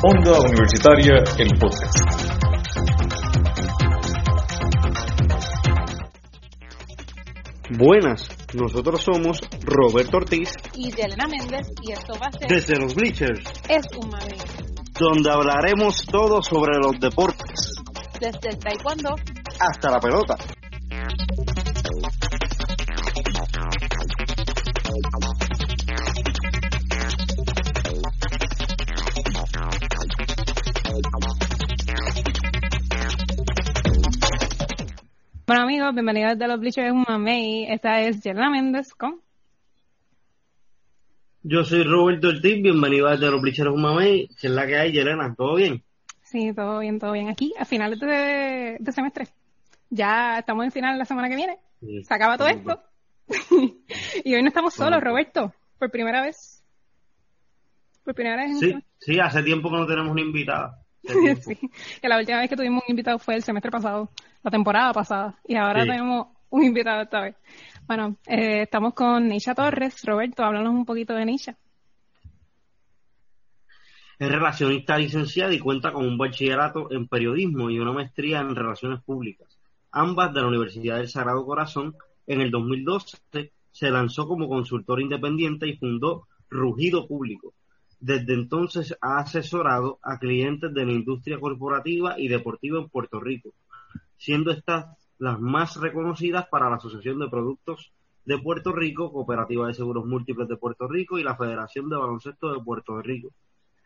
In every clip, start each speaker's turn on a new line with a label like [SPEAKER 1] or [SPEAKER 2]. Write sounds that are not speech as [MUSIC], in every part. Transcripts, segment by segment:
[SPEAKER 1] Onda Universitaria, el podcast.
[SPEAKER 2] Buenas, nosotros somos Roberto Ortiz
[SPEAKER 3] y Elena Méndez y esto va a ser
[SPEAKER 2] desde los Bleachers,
[SPEAKER 3] Es un mami,
[SPEAKER 2] donde hablaremos todo sobre los deportes,
[SPEAKER 3] desde el taekwondo
[SPEAKER 2] hasta la pelota.
[SPEAKER 3] Bueno amigos, bienvenidos de los Bleachers Mamey. Esta es Yelena Méndez con
[SPEAKER 2] Yo soy Roberto Ortiz, bienvenido a de los Bleachers Mamey. ¿Qué es la que hay, Yelena? ¿Todo bien?
[SPEAKER 3] Sí, todo bien, todo bien. Aquí, a finales de, de semestre. Ya estamos en final la semana que viene.
[SPEAKER 2] Sí.
[SPEAKER 3] Se acaba todo esto. [LAUGHS] y hoy no estamos solos, Roberto. Por primera vez. Por primera vez en
[SPEAKER 2] Sí, sí, hace tiempo que no tenemos una invitada. [LAUGHS]
[SPEAKER 3] Sí, que la última vez que tuvimos un invitado fue el semestre pasado, la temporada pasada, y ahora
[SPEAKER 2] Sí.
[SPEAKER 3] tenemos un invitado esta vez. Bueno, eh, estamos con Nisha Torres. Roberto, háblanos un poquito de Nisha.
[SPEAKER 2] Es relacionista licenciada y cuenta con un bachillerato en periodismo y una maestría en relaciones públicas. Ambas de la Universidad del Sagrado Corazón. En el 2012 se lanzó como consultora independiente y fundó Rugido Público. Desde entonces ha asesorado a clientes de la industria corporativa y deportiva en Puerto Rico, siendo estas las más reconocidas para la Asociación de Productos de Puerto Rico, Cooperativa de Seguros Múltiples de Puerto Rico y la Federación de Baloncesto de Puerto Rico.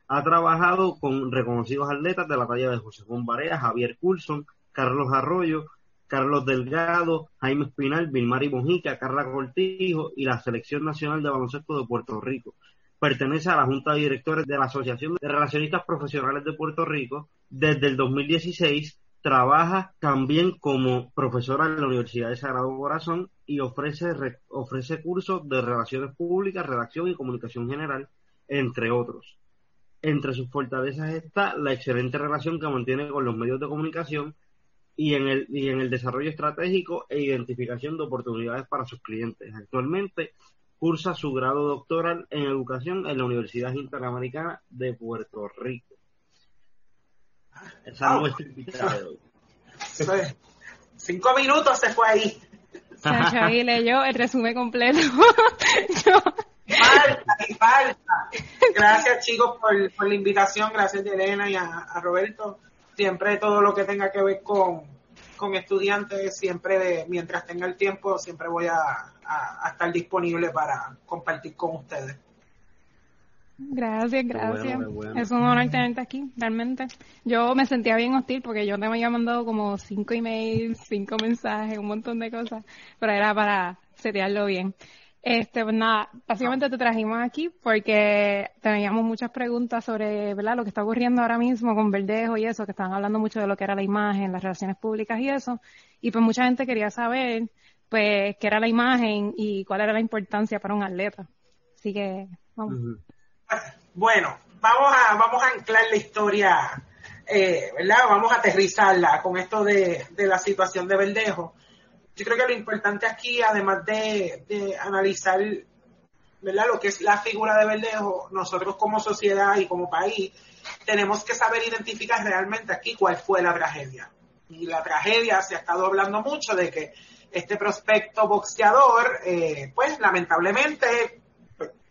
[SPEAKER 2] Ha trabajado con reconocidos atletas de la talla de José Juan Barea, Javier Coulson, Carlos Arroyo, Carlos Delgado, Jaime Espinal, Vilmari Mojica, Carla Cortijo y la Selección Nacional de Baloncesto de Puerto Rico. Pertenece a la Junta de Directores de la Asociación de Relacionistas Profesionales de Puerto Rico. Desde el 2016 trabaja también como profesora en la Universidad de Sagrado Corazón y ofrece, re- ofrece cursos de Relaciones Públicas, Redacción y Comunicación General, entre otros. Entre sus fortalezas está la excelente relación que mantiene con los medios de comunicación y en el, y en el desarrollo estratégico e identificación de oportunidades para sus clientes. Actualmente cursa su grado doctoral en educación en la Universidad Interamericana de Puerto Rico. Esa es nuestra invitada de hoy.
[SPEAKER 4] Cinco minutos se fue ahí.
[SPEAKER 3] Chacha, ahí leyó el resumen completo. [LAUGHS] Yo-
[SPEAKER 4] Falta y falta. Gracias chicos por, por la invitación, gracias a Elena y a, a Roberto. Siempre todo lo que tenga que ver con, con estudiantes, siempre de- mientras tenga el tiempo, siempre voy a, a- a estar disponible para compartir con ustedes.
[SPEAKER 3] Gracias, gracias.
[SPEAKER 2] bueno, qué bueno.
[SPEAKER 3] Es un honor tenerte aquí, realmente. Yo me sentía bien hostil porque yo te me había mandado como cinco emails, cinco mensajes, un montón de cosas, pero era para setearlo bien. Este, pues nada, básicamente te trajimos aquí porque teníamos muchas preguntas sobre, ¿verdad? Lo que está ocurriendo ahora mismo con Verdejo y eso, que estaban hablando mucho de lo que era la imagen, las relaciones públicas y eso. Y pues mucha gente quería saber, pues, qué era la imagen y cuál era la importancia para un atleta. Así que, vamos.
[SPEAKER 4] Bueno, vamos a, vamos a anclar la historia, eh, ¿verdad? Vamos a aterrizarla con esto de, de la situación de Verdejo. Yo creo que lo importante aquí, además de, de analizar, ¿verdad? Lo que es la figura de Verdejo, nosotros como sociedad y como país, tenemos que saber identificar realmente aquí cuál fue la tragedia. Y la tragedia se ha estado hablando mucho de que este prospecto boxeador, eh, pues lamentablemente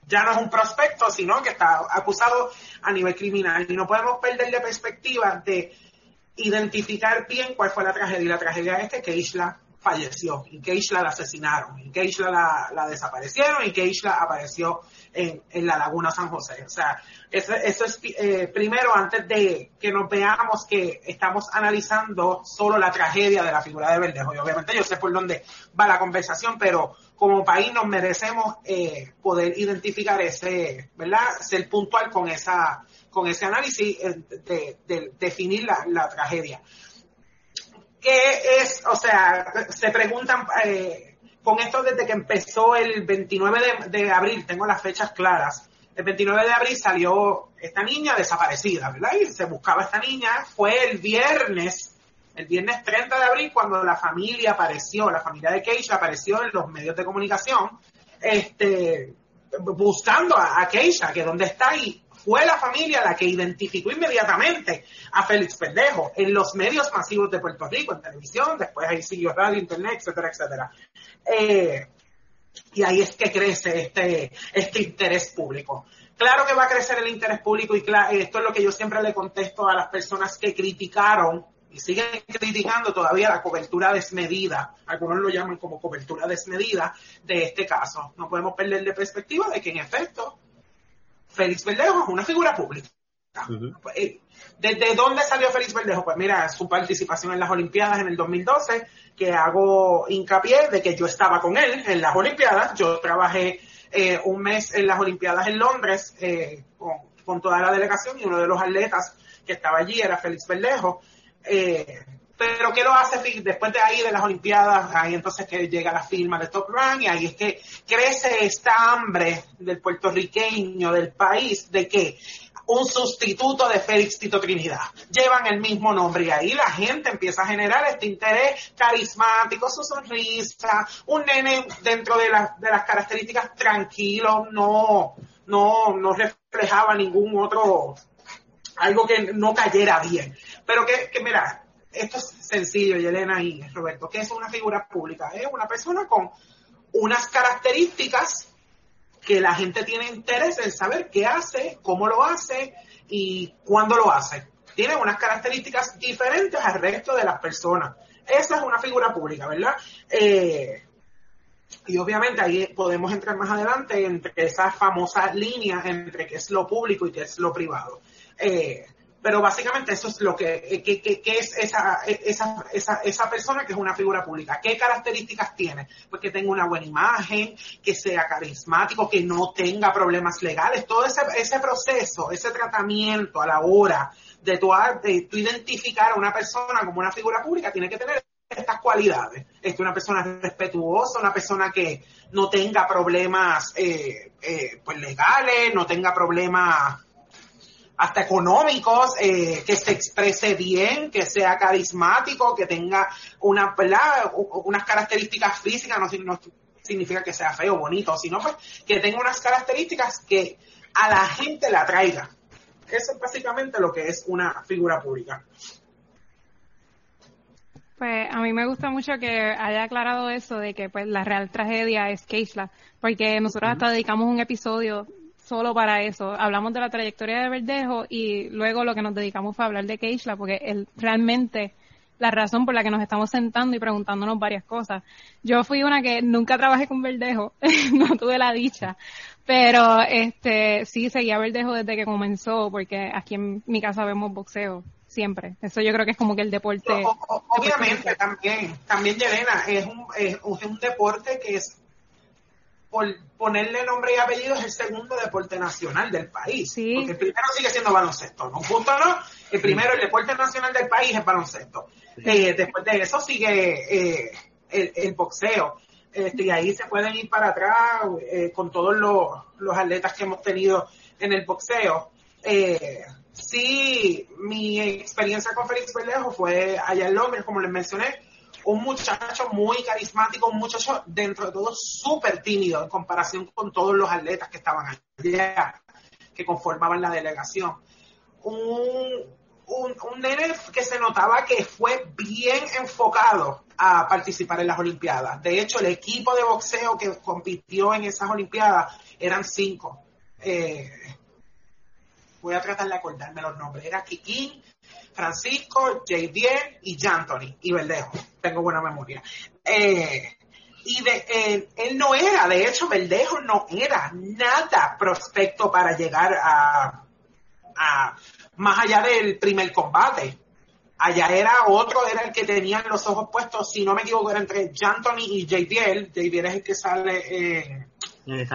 [SPEAKER 4] ya no es un prospecto, sino que está acusado a nivel criminal. Y no podemos perder de perspectiva de identificar bien cuál fue la tragedia. Y la tragedia es que Keishla falleció, y Keishla la asesinaron, y Keishla la, la desaparecieron, y Keishla apareció en, en la Laguna San José. O sea, eso, es eh, primero, antes de que nos veamos que estamos analizando solo la tragedia de la figura de Verdejo. Y obviamente yo sé por dónde va la conversación, pero como país nos merecemos eh, poder identificar ese, ¿verdad? Ser puntual con esa con ese análisis eh, de, de definir la, la tragedia. ¿Qué es, o sea, se preguntan eh, con esto desde que empezó el 29 de, abril, tengo las fechas claras, el 29 de abril salió esta niña desaparecida, ¿verdad? Y se buscaba esta niña, fue el viernes, el viernes 30 de abril cuando la familia apareció, la familia de Keisha apareció en los medios de comunicación, este, buscando a, a Keisha, que dónde está, y fue la familia la que identificó inmediatamente a Félix Pendejo en los medios masivos de Puerto Rico, en televisión, después ahí siguió radio, internet, etcétera, etcétera. Eh, y ahí es que crece este, este interés público. Claro que va a crecer el interés público y esto es lo que yo siempre le contesto a las personas que criticaron y siguen criticando todavía la cobertura desmedida, algunos lo llaman como cobertura desmedida de este caso. No podemos perder de perspectiva de que en efecto Félix Verdejo es una figura pública. Eh, ¿Desde dónde salió Félix Verdejo? Pues mira, su participación en las Olimpiadas en el 2012, que hago hincapié de que yo estaba con él en las Olimpiadas. Yo trabajé eh, un mes en las Olimpiadas en Londres eh, con, con, toda la delegación y uno de los atletas que estaba allí era Félix Verdejo. Eh, pero ¿qué lo hace después de ahí de las Olimpiadas? Ahí entonces que llega la firma de Top Run y ahí es que crece esta hambre del puertorriqueño, del país, de que un sustituto de Félix Tito Trinidad. Llevan el mismo nombre y ahí la gente empieza a generar este interés carismático, su sonrisa, un nene dentro de, de las características tranquilo, no, no, no reflejaba ningún otro algo que no cayera bien. Pero que, que mira, esto es sencillo, Yelena y Roberto, que es una figura pública? Es una persona con unas características que la gente tiene interés en saber qué hace, cómo lo hace y cuándo lo hace. Tiene unas características diferentes al resto de las personas. Esa es una figura pública, ¿verdad? Eh, y obviamente ahí podemos entrar más adelante entre esa famosa línea entre qué es lo público y qué es lo privado. Eh, pero básicamente eso es lo que, que, es esa, esa, esa, esa, persona que es una figura pública. ¿Qué características tiene? Pues que tenga una buena imagen, que sea carismático, que no tenga problemas legales. Todo ese, ese proceso, ese tratamiento a la hora de tu, de tu identificar a una persona como una figura pública tiene que tener estas cualidades. Es una persona respetuosa, una persona que no tenga problemas eh, eh, pues legales, no tenga problemas hasta económicos, eh, que se exprese bien, que sea carismático, que tenga una, unas características físicas, no, no significa que sea feo o bonito, sino pues que tenga unas características que a la gente la atraiga. Eso es básicamente lo que es una figura pública.
[SPEAKER 3] Pues a mí me gusta mucho que haya aclarado eso de que pues la real tragedia es Keisla, porque nosotros hasta dedicamos un episodio solo para eso. Hablamos de la trayectoria de Verdejo y luego lo que nos dedicamos fue hablar de Keishla, porque él realmente la razón por la que nos estamos sentando y preguntándonos varias cosas. Yo fui una que nunca trabajé con Verdejo, [LAUGHS] no tuve la dicha, pero este sí seguía Verdejo desde que comenzó, porque aquí en mi casa vemos boxeo siempre. Eso yo creo que es como que el deporte.
[SPEAKER 4] obviamente también, también Yelena, es un, es un deporte que es por ponerle nombre y apellido, es el segundo deporte nacional del país. Porque el primero sigue siendo baloncesto, ¿no? Justo no, el primero, el deporte nacional del país es baloncesto. Eh, después de eso sigue eh, el, boxeo. Este, y ahí se pueden ir para atrás eh, con todos los, atletas que hemos tenido en el boxeo. sí, mi experiencia con Félix Verdejo fue allá en Londres, como les mencioné, un muchacho muy carismático, un muchacho dentro de todo súper tímido en comparación con todos los atletas que estaban allá, que conformaban la delegación. Un, un, un nene que se notaba que fue bien enfocado a participar en las Olimpiadas. De hecho, el equipo de boxeo que compitió en esas Olimpiadas eran cinco. Eh, voy a tratar de acordarme los nombres. Era Kikín, Francisco, Jadiel y Jantoni y Verdejo. Tengo buena memoria. Eh, y de, eh, él no era, de hecho, Verdejo no era nada prospecto para llegar a, a más allá del primer combate. Allá era otro, era el que tenía los ojos puestos, si no me equivoco, era entre Jantoni y JDL. JDL es el que sale en el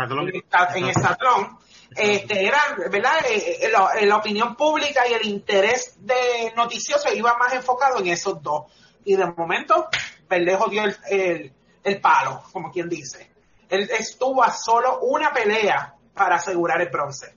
[SPEAKER 4] En este, era, ¿verdad? Eh, eh, la, opinión pública y el interés de noticioso iba más enfocado en esos dos. Y de momento, Verdejo dio el, el, palo, como quien dice. Él estuvo a solo una pelea para asegurar el bronce.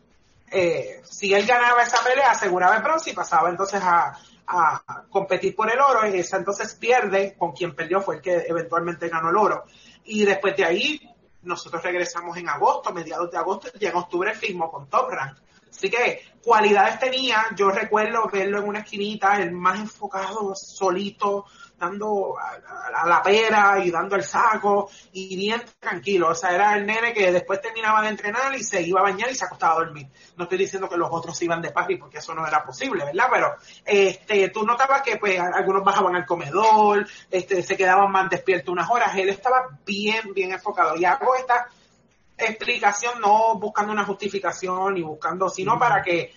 [SPEAKER 4] Eh, si él ganaba esa pelea, aseguraba el bronce y pasaba entonces a, a competir por el oro. Y esa entonces pierde, con quien perdió fue el que eventualmente ganó el oro. Y después de ahí, nosotros regresamos en agosto, mediados de agosto, y en octubre firmó con Top Rank. Así que cualidades tenía, yo recuerdo verlo en una esquinita, el más enfocado, solito, dando a, la pera y dando el saco y bien tranquilo. O sea, era el nene que después terminaba de entrenar y se iba a bañar y se acostaba a dormir. No estoy diciendo que los otros iban de party porque eso no era posible, ¿verdad? Pero este, tú notabas que pues algunos bajaban al comedor, este, se quedaban más despiertos unas horas. Él estaba bien, bien enfocado. Y hago esta explicación no buscando una justificación y buscando, sino para que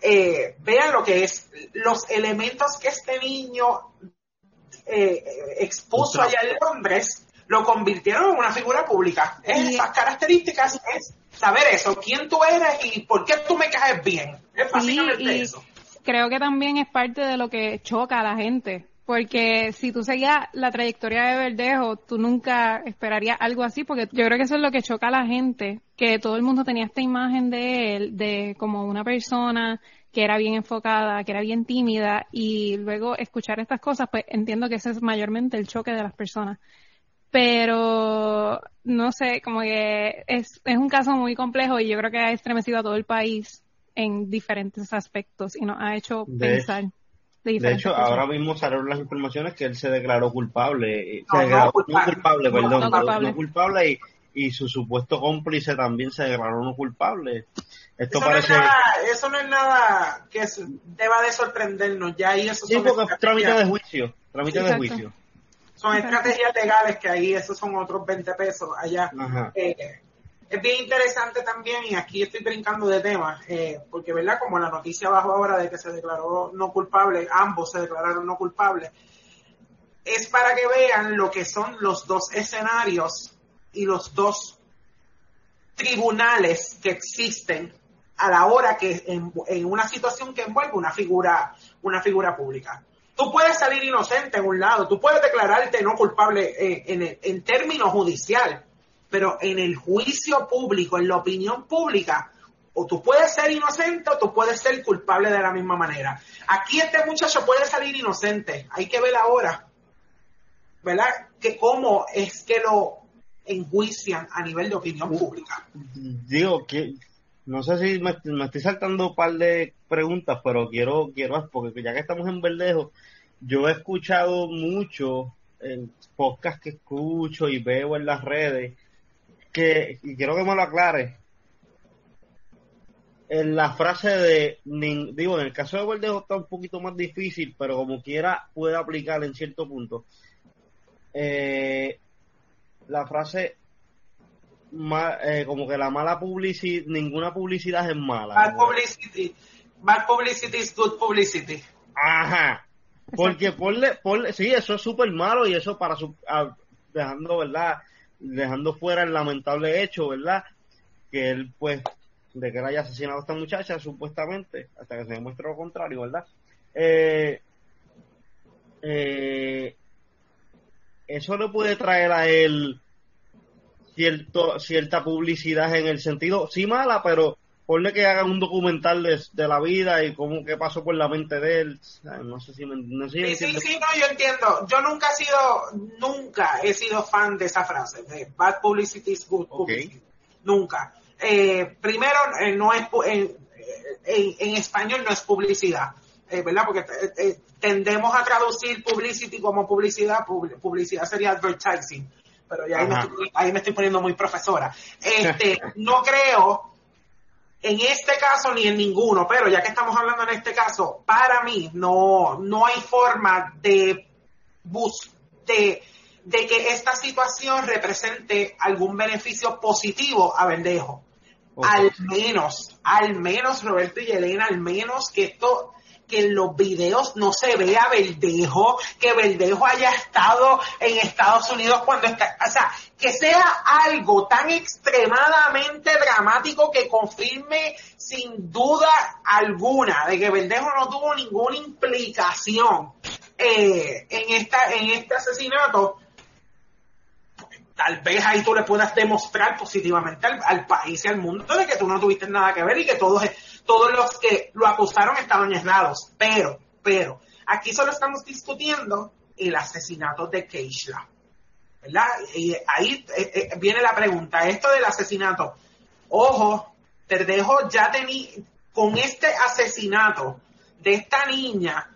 [SPEAKER 4] eh, vean lo que es los elementos que este niño eh, expuso allá en Londres, lo convirtieron en una figura pública. Esas características es saber eso, quién tú eres y por qué tú me caes bien. Es básicamente eso.
[SPEAKER 3] Creo que también es parte de lo que choca a la gente. Porque si tú seguías la trayectoria de Verdejo, tú nunca esperarías algo así, porque yo creo que eso es lo que choca a la gente, que todo el mundo tenía esta imagen de él, de como una persona que era bien enfocada, que era bien tímida, y luego escuchar estas cosas, pues entiendo que ese es mayormente el choque de las personas. Pero, no sé, como que es, es un caso muy complejo y yo creo que ha estremecido a todo el país en diferentes aspectos y nos ha hecho pensar.
[SPEAKER 2] De, hecho, ahora mismo salieron las informaciones que él se declaró culpable, eh, se declaró culpable, perdón, no culpable, y, y su supuesto cómplice también se declaró no culpable.
[SPEAKER 4] Esto eso, parece... no es nada, eso no es nada que deba de sorprendernos, ya ahí eso
[SPEAKER 2] sí, porque trámite de juicio, trámite de juicio.
[SPEAKER 4] Son estrategias legales que ahí esos son otros 20 pesos allá. Eh, es bien interesante también, y aquí estoy brincando de tema, eh, porque verdad, como la noticia abajo ahora de que se declaró no culpable, ambos se declararon no culpables, es para que vean lo que son los dos escenarios y los dos tribunales que existen a la hora que en, una situación que envuelve una figura, una figura pública. Tú puedes salir inocente en un lado, tú puedes declararte no culpable eh, en, en, términos judicial, pero en el juicio público, en la opinión pública, o tú puedes ser inocente o tú puedes ser culpable de la misma manera. Aquí este muchacho puede salir inocente, hay que ver ahora, ¿verdad? Que cómo es que lo enjuician a nivel de opinión pública.
[SPEAKER 2] Digo que no sé si me, estoy saltando un par de preguntas, pero quiero, quiero, porque ya que estamos en Verdejo, yo he escuchado mucho en podcast que escucho y veo en las redes, que, y quiero que me lo aclare, en la frase de, digo, en el caso de Verdejo está un poquito más difícil, pero como quiera puede aplicar en cierto punto. Eh, la frase eh, como que la mala publicidad, ninguna publicidad es mala.
[SPEAKER 4] Bad publicity. Bad publicity is good publicity.
[SPEAKER 2] Ajá. Porque ponle, ponle, sí, eso es súper malo y eso para su, dejando, ¿verdad? Dejando fuera el lamentable hecho, ¿verdad? Que él, pues, de que él haya asesinado a esta muchacha, supuestamente, hasta que se demuestre lo contrario, ¿verdad? Eh, eh, eso le puede traer a él cierto, cierta publicidad en el sentido, sí mala, pero ponle que hagan un documental de, la vida y cómo que pasó por la mente de él. No sé si me no
[SPEAKER 4] Sí, sí, sí, no, yo entiendo. Yo nunca he sido, nunca he sido fan de esa frase, de bad publicity is good publicity. Nunca. Eh, primero, eh, no es, en, en, español no es publicidad. Eh, ¿verdad? Porque tendemos a traducir publicity como publicidad, publicidad sería advertising pero ya ahí me, estoy, poniendo muy profesora. [LAUGHS] Este, no creo en este caso ni en ninguno, pero ya que estamos hablando en este caso, para mí no, no hay forma de, bus de, de que esta situación represente algún beneficio positivo a Verdejo. Al menos, al menos Roberto y Elena, al menos que esto que en los videos no se vea Verdejo, que Verdejo haya estado en Estados Unidos cuando está, o sea, que sea algo tan extremadamente dramático que confirme sin duda alguna de que Verdejo no tuvo ninguna implicación eh, en esta en este asesinato tal vez ahí tú le puedas demostrar positivamente al, país y al mundo de que tú no tuviste nada que ver y que todos, todos los que lo acusaron estaban errados. Pero, pero, aquí solo estamos discutiendo el asesinato de Keishla. ¿Verdad? Y ahí eh, eh, viene la pregunta, esto del asesinato. Ojo, Terdejo ya tenía, con este asesinato de esta niña,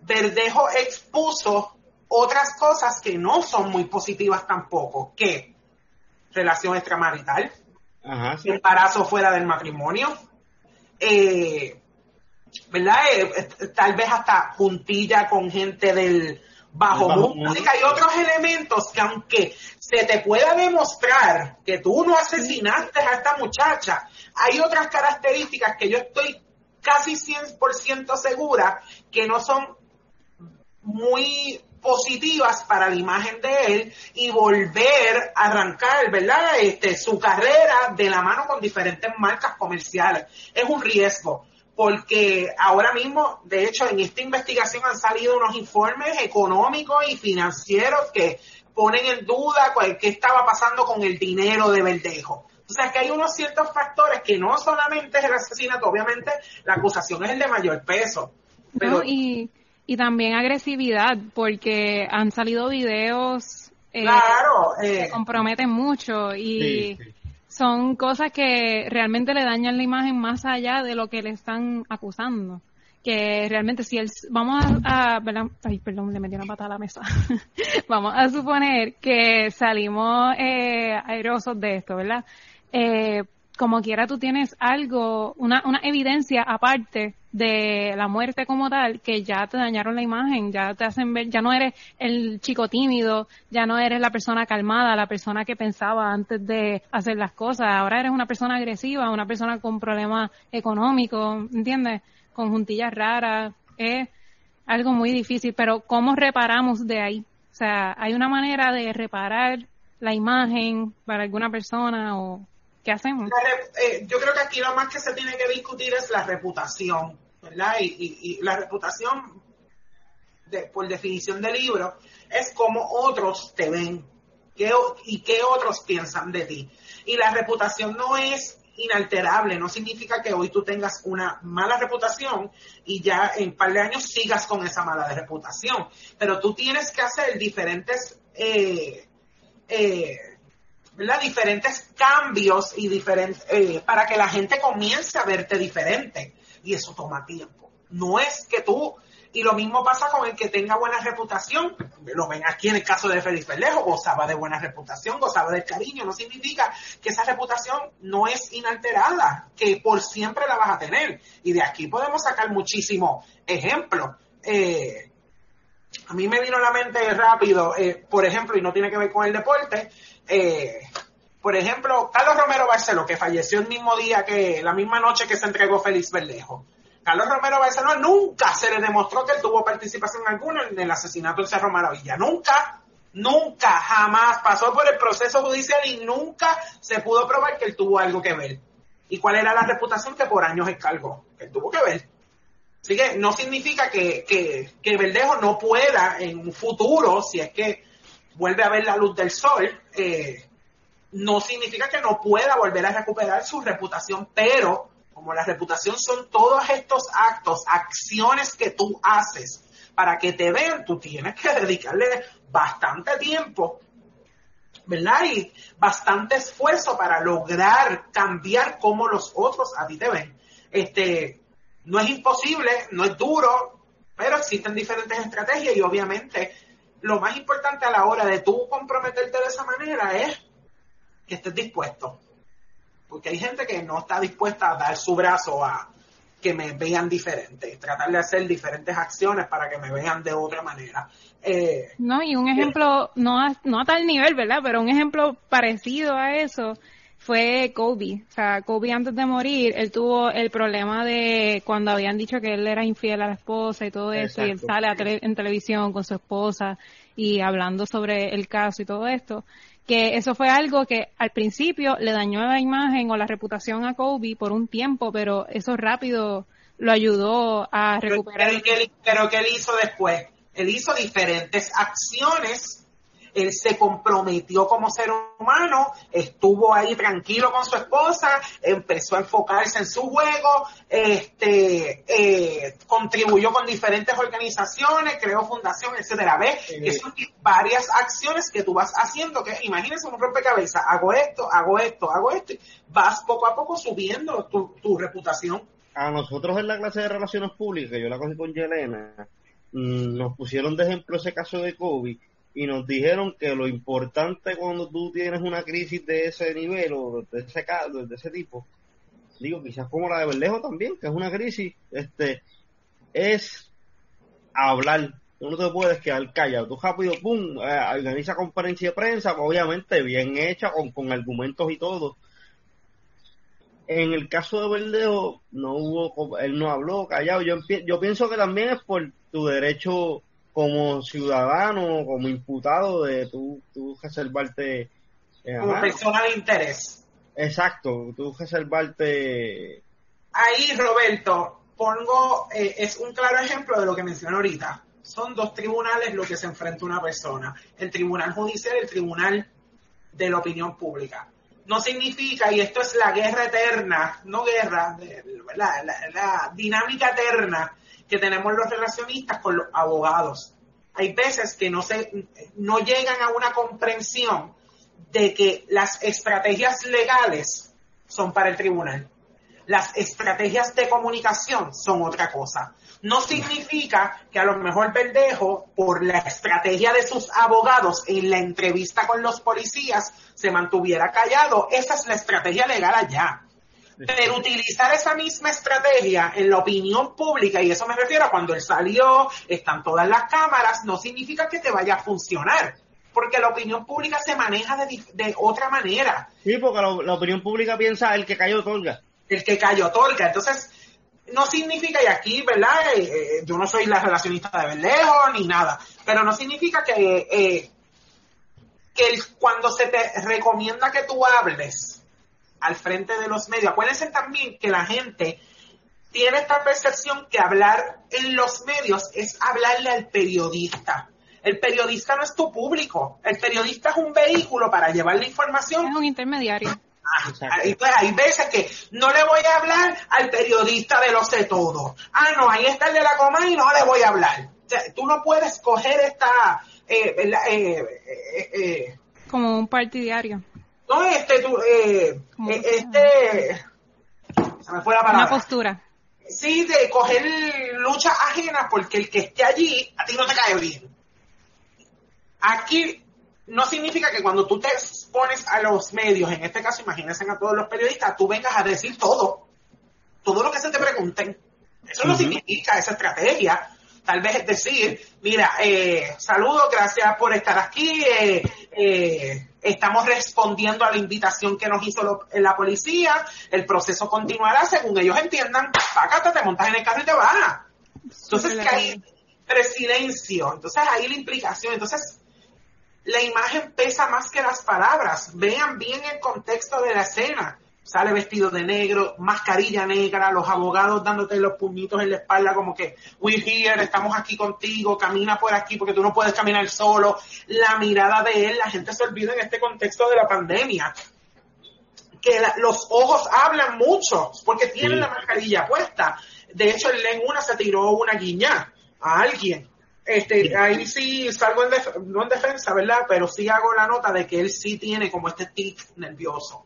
[SPEAKER 4] Verdejo expuso otras cosas que no son muy positivas tampoco, que relación extramarital, embarazo fuera del matrimonio, eh, ¿verdad? Eh, eh, tal vez hasta juntilla con gente del bajo, mundo. hay otros elementos que aunque se te pueda demostrar que tú no asesinaste a esta muchacha, hay otras características que yo estoy casi 100% segura que no son muy positivas para la imagen de él y volver a arrancar, ¿verdad? Este, su carrera de la mano con diferentes marcas comerciales. Es un riesgo porque ahora mismo, de hecho, en esta investigación han salido unos informes económicos y financieros que ponen en duda qué estaba pasando con el dinero de Verdejo. O sea, que hay unos ciertos factores que no solamente es el asesinato, obviamente la acusación es el de mayor peso. Pero...
[SPEAKER 3] y y también agresividad, porque han salido videos
[SPEAKER 4] eh,
[SPEAKER 3] que eh. comprometen mucho y son cosas que realmente le dañan la imagen más allá de lo que le están acusando. Que realmente si él, vamos a, ay, perdón, le metí una patada a la mesa. [LAUGHS] vamos a suponer que salimos eh, airosos de esto, ¿verdad? Eh, como quiera tú tienes algo, una, una evidencia aparte de la muerte como tal, que ya te dañaron la imagen, ya te hacen ver, ya no eres el chico tímido, ya no eres la persona calmada, la persona que pensaba antes de hacer las cosas, ahora eres una persona agresiva, una persona con problemas económicos, ¿entiendes? Con juntillas raras, es algo muy difícil, pero ¿cómo reparamos de ahí? O sea, ¿hay una manera de reparar la imagen para alguna persona o ¿Qué hacemos?
[SPEAKER 4] Eh, yo creo que aquí lo más que se tiene que discutir es la reputación, ¿verdad? Y, la reputación, por definición del libro, es cómo otros te ven y qué otros piensan de ti. Y la reputación no es inalterable, no significa que hoy tú tengas una mala reputación y ya en un par de años sigas con esa mala reputación, pero tú tienes que hacer diferentes eh, eh, diferentes cambios y diferentes, eh, para que la gente comience a verte diferente. Y eso toma tiempo. No es que tú, y lo mismo pasa con el que tenga buena reputación, lo ven aquí en el caso de Félix Berlejo, gozaba de buena reputación, gozaba del cariño, no significa que esa reputación no es inalterada, que por siempre la vas a tener. Y de aquí podemos sacar muchísimos ejemplos. Eh, a mí me vino a la mente rápido, eh, por ejemplo, y no tiene que ver con el deporte, eh, por ejemplo, Carlos Romero Barceló, que falleció el mismo día que, la misma noche que se entregó Félix Verdejo. Carlos Romero Barceló nunca se le demostró que él tuvo participación alguna en el asesinato de Cerro Maravilla. Nunca, nunca, jamás pasó por el proceso judicial y nunca se pudo probar que él tuvo algo que ver. ¿Y cuál era la reputación que por años escargó? Que él tuvo que ver. Así que no significa que, que, que Verdejo no pueda en un futuro, si es que vuelve a ver la luz del sol, eh, no significa que no pueda volver a recuperar su reputación, pero como la reputación son todos estos actos, acciones que tú haces para que te vean, tú tienes que dedicarle bastante tiempo, ¿verdad? Y bastante esfuerzo para lograr cambiar cómo los otros a ti te ven. Este, no es imposible, no es duro, pero existen diferentes estrategias y obviamente lo más importante a la hora de tú comprometerte de esa manera es que estés dispuesto. Porque hay gente que no está dispuesta a dar su brazo a que me vean diferente, tratar de hacer diferentes acciones para que me vean de otra manera.
[SPEAKER 3] Eh, no, y un ejemplo, no, a, no a tal nivel, ¿verdad? Pero un ejemplo parecido a eso fue Kobe. O sea, Kobe antes de morir, él tuvo el problema de cuando habían dicho que él era infiel a la esposa y todo eso, y él sale en televisión con su esposa y hablando sobre el caso y todo esto, que eso fue algo que al principio le dañó la imagen o la reputación a Kobe por un tiempo, pero eso rápido lo ayudó a recuperar.
[SPEAKER 4] pero ¿qué él hizo después? Él hizo diferentes acciones él se comprometió como ser humano, estuvo ahí tranquilo con su esposa, empezó a enfocarse en su juego, este, eh, contribuyó con diferentes organizaciones, creó fundación, etcétera. ¿Ves? Son varias acciones que tú vas haciendo, que imagínense un rompecabezas, hago esto, hago esto, hago esto, vas poco a poco subiendo tu, tu reputación.
[SPEAKER 2] a nosotros en la clase de relaciones públicas, yo la cogí con Yelena, mm, nos pusieron de ejemplo ese caso de COVID y nos dijeron que lo importante cuando tú tienes una crisis de ese nivel o de ese caso, de ese tipo, digo, quizás como la de Berlejo también, que es una crisis, este, es hablar. Tú no te puedes quedar callado. Tú rápido, pum, eh, organiza conferencia de prensa, obviamente bien hecha, con, con argumentos y todo. En el caso de Verdejo, no hubo, él no habló, callado. Yo, yo pienso que también es por tu derecho como ciudadano, como imputado de tú, tú reservarte.
[SPEAKER 4] Eh, como persona de interés.
[SPEAKER 2] Exacto, tú reservarte.
[SPEAKER 4] Ahí, Roberto, pongo, eh, es un claro ejemplo de lo que mencioné ahorita. Son dos tribunales lo que se enfrenta una persona. El tribunal judicial y el tribunal de la opinión pública. No significa, y esto es la guerra eterna, no guerra, la, la dinámica eterna que tenemos los relacionistas con los abogados. Hay veces que no, se, no llegan a una comprensión de que las estrategias legales son para el tribunal. Las estrategias de comunicación son otra cosa. No significa que a lo mejor Verdejo, por la estrategia de sus abogados en la entrevista con los policías, se mantuviera callado. Esa es la estrategia legal allá. Pero utilizar esa misma estrategia en la opinión pública, y eso me refiero a cuando él salió, están todas las cámaras, no significa que te vaya a funcionar, porque la opinión pública se maneja de, otra manera.
[SPEAKER 2] Sí, porque la, opinión pública piensa el que cayó otorga.
[SPEAKER 4] El que cayó otorga. Entonces, no significa, y aquí, ¿verdad? Eh, eh, yo no soy la relacionista de Berlejo ni nada, pero no significa que, eh, que cuando se te recomienda que tú hables, al frente de los medios. Acuérdense también que la gente tiene esta percepción que hablar en los medios es hablarle al periodista. El periodista no es tu público, el periodista es un vehículo para llevar la información.
[SPEAKER 3] Es un intermediario.
[SPEAKER 4] Ah, hay veces que no le voy a hablar al periodista de lo sé todo. Ah, no, ahí está el de la coma y no le voy a hablar. tú no puedes coger esta... Eh, eh,
[SPEAKER 3] eh, Como un partidario.
[SPEAKER 4] No, este, tú, eh, eh este, se me fue la palabra.
[SPEAKER 3] Una postura.
[SPEAKER 4] Sí, de coger lucha ajena porque el que esté allí a ti no te cae bien. Aquí no significa que cuando tú te expones a los medios, en este caso imagínense a todos los periodistas, tú vengas a decir todo, todo lo que se te pregunten. Eso no significa esa estrategia. Tal vez es decir, mira, eh, saludos, gracias por estar aquí. Eh, eh, estamos respondiendo a la invitación que nos hizo la policía, el proceso continuará según ellos entiendan, págate, te montas en el carro y te vas. Entonces que hay presidencio, entonces ahí la implicación, entonces la imagen pesa más que las palabras, vean bien el contexto de la escena, sale vestido de negro, mascarilla negra, los abogados dándote los puñitos en la espalda como que, we're here, estamos aquí contigo, camina por aquí porque tú no puedes caminar solo. La mirada de él, la gente se olvida en este contexto de la pandemia. Que los ojos hablan mucho porque tienen la mascarilla puesta. De hecho, él en una se tiró una guiña a alguien. Este, ahí sí salgo en no en defensa, ¿verdad? Pero sí hago la nota de que él sí tiene como este tic nervioso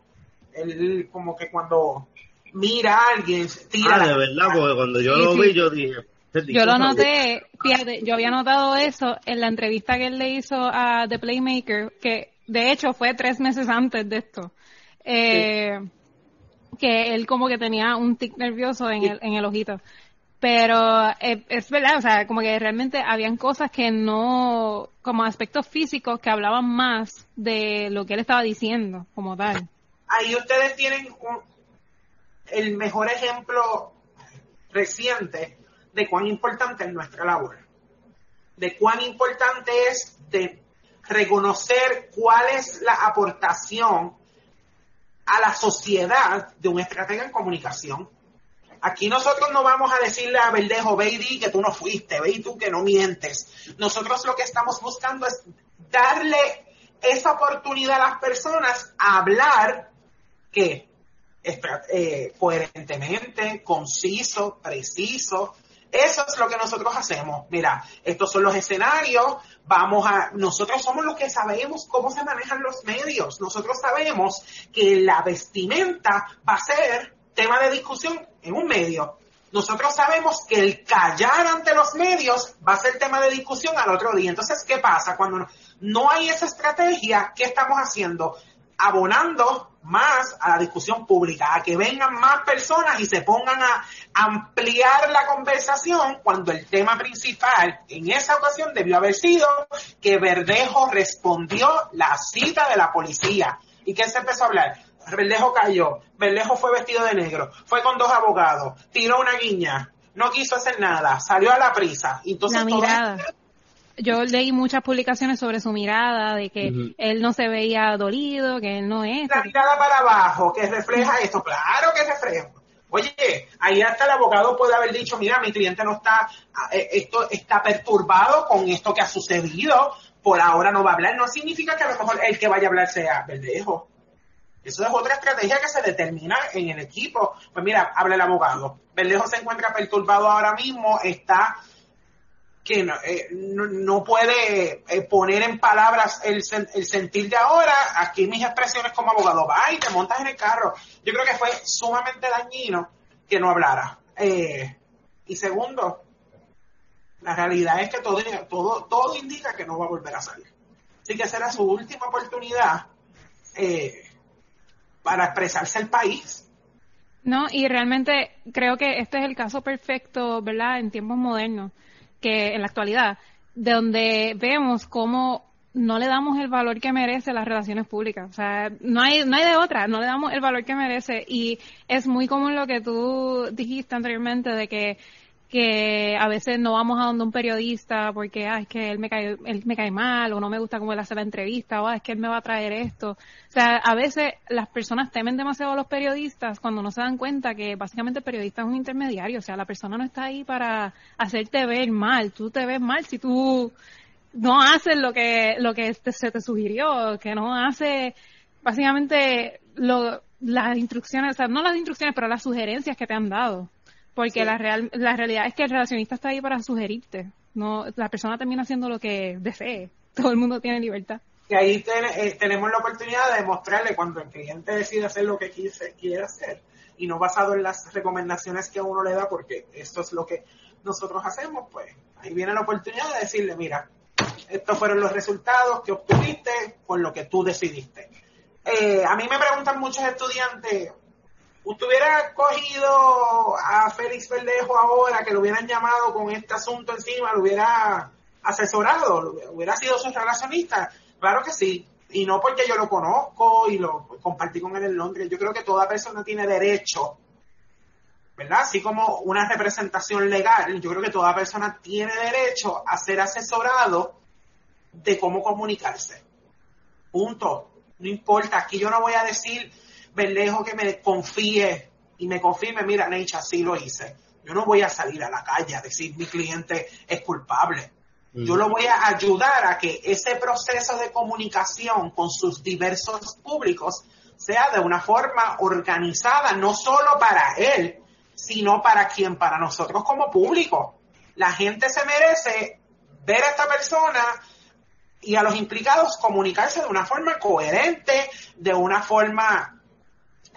[SPEAKER 4] él como que cuando mira a alguien, tira.
[SPEAKER 2] Ah, de verdad, porque cuando yo lo vi, yo dije.
[SPEAKER 3] Este yo lo noté, fíjate, yo había notado eso en la entrevista que él le hizo a The Playmaker, que de hecho fue tres meses antes de esto. Eh, que él como que tenía un tic nervioso en, el, en el ojito. Pero eh, es verdad, o sea, como que realmente habían cosas que no, como aspectos físicos que hablaban más de lo que él estaba diciendo como tal
[SPEAKER 4] ahí ustedes tienen el mejor ejemplo reciente de cuán importante es nuestra labor, de cuán importante es de reconocer cuál es la aportación a la sociedad de un estratega en comunicación. Aquí nosotros no vamos a decirle a Verdejo, ve y que tú no fuiste, ve y tú que no mientes. Nosotros lo que estamos buscando es darle esa oportunidad a las personas a hablar eh, coherentemente, conciso, preciso. Eso es lo que nosotros hacemos. Mira, estos son los escenarios. Vamos a, nosotros somos los que sabemos cómo se manejan los medios. Nosotros sabemos que la vestimenta va a ser tema de discusión en un medio, nosotros sabemos que el callar ante los medios va a ser tema de discusión al otro día. Entonces, ¿qué pasa? Cuando no hay esa estrategia, ¿qué estamos haciendo? Abonando más a la discusión pública, a que vengan más personas y se pongan a ampliar la conversación cuando el tema principal en esa ocasión debió haber sido que Verdejo respondió la cita de la policía. ¿Y qué se empezó a hablar? Verdejo cayó, Verdejo fue vestido de negro, fue con dos abogados, tiró una guiña, no quiso hacer nada, salió a la prisa. Entonces,
[SPEAKER 3] la mirada. Yo leí muchas publicaciones sobre su mirada, de que él no se veía dolido, que él no es.
[SPEAKER 4] La mirada para abajo, que refleja esto, claro que refleja. Oye, ahí hasta el abogado puede haber dicho, mira, mi cliente no está, eh, esto está perturbado con esto que ha sucedido, por ahora no va a hablar. No significa que a lo mejor el que vaya a hablar sea Verdejo. Eso es otra estrategia que se determina en el equipo. Pues mira, habla el abogado. Verdejo se encuentra perturbado ahora mismo, está que no, eh, no, puede eh, poner en palabras el, el, sentir de ahora, aquí mis expresiones como abogado, va te montas en el carro. Yo creo que fue sumamente dañino que no hablara. Eh, y segundo, la realidad es que todo, todo, todo indica que no va a volver a salir. Así que será su última oportunidad para expresarse el país.
[SPEAKER 3] No, y realmente creo que este es el caso perfecto, ¿verdad? En tiempos modernos que en la actualidad, de donde vemos cómo no le damos el valor que merece las relaciones públicas. O sea, no hay, no hay de otra, no le damos el valor que merece. Y es muy común lo que tú dijiste anteriormente de que que a veces no vamos a donde un periodista porque ah, es que él me cae él me cae mal o no me gusta cómo él hace la entrevista o ah, es que él me va a traer esto. O sea, a veces las personas temen demasiado a los periodistas cuando no se dan cuenta que básicamente el periodista es un intermediario, o sea, la persona no está ahí para hacerte ver mal, tú te ves mal si tú no haces lo que lo que se te sugirió, que no hace básicamente las instrucciones, o sea, no las instrucciones, pero las sugerencias que te han dado. Porque la, real, la realidad es que el relacionista está ahí para sugerirte. no La persona termina haciendo lo que desee. [LAUGHS] Todo el mundo tiene libertad.
[SPEAKER 4] Y ahí eh, tenemos la oportunidad de demostrarle cuando el cliente decide hacer lo que quiere hacer y no basado en las recomendaciones que uno le da, porque esto es lo que nosotros hacemos, pues ahí viene la oportunidad de decirle, mira, estos fueron los resultados que obtuviste con lo que tú decidiste. Eh, a mí me preguntan muchos estudiantes, usted hubiera cogido a Félix Verdejo ahora, que lo hubieran llamado con este asunto encima, lo hubiera asesorado, hubiera sido su relacionista. Claro que sí. Y no porque yo lo conozco y lo compartí con él en Londres. Yo creo que toda persona tiene derecho, ¿verdad? Así como una representación legal, yo creo que toda persona tiene derecho a ser asesorado de cómo comunicarse. Punto. No importa. Aquí yo no voy a decir lejos que me confíe y me confirme, mira, Necha, así lo hice. Yo no voy a salir a la calle a decir mi cliente es culpable. Yo lo voy a ayudar a que ese proceso de comunicación con sus diversos públicos sea de una forma organizada, no solo para él, sino para quien, para nosotros como público. La gente se merece ver a esta persona y a los implicados comunicarse de una forma coherente, de una forma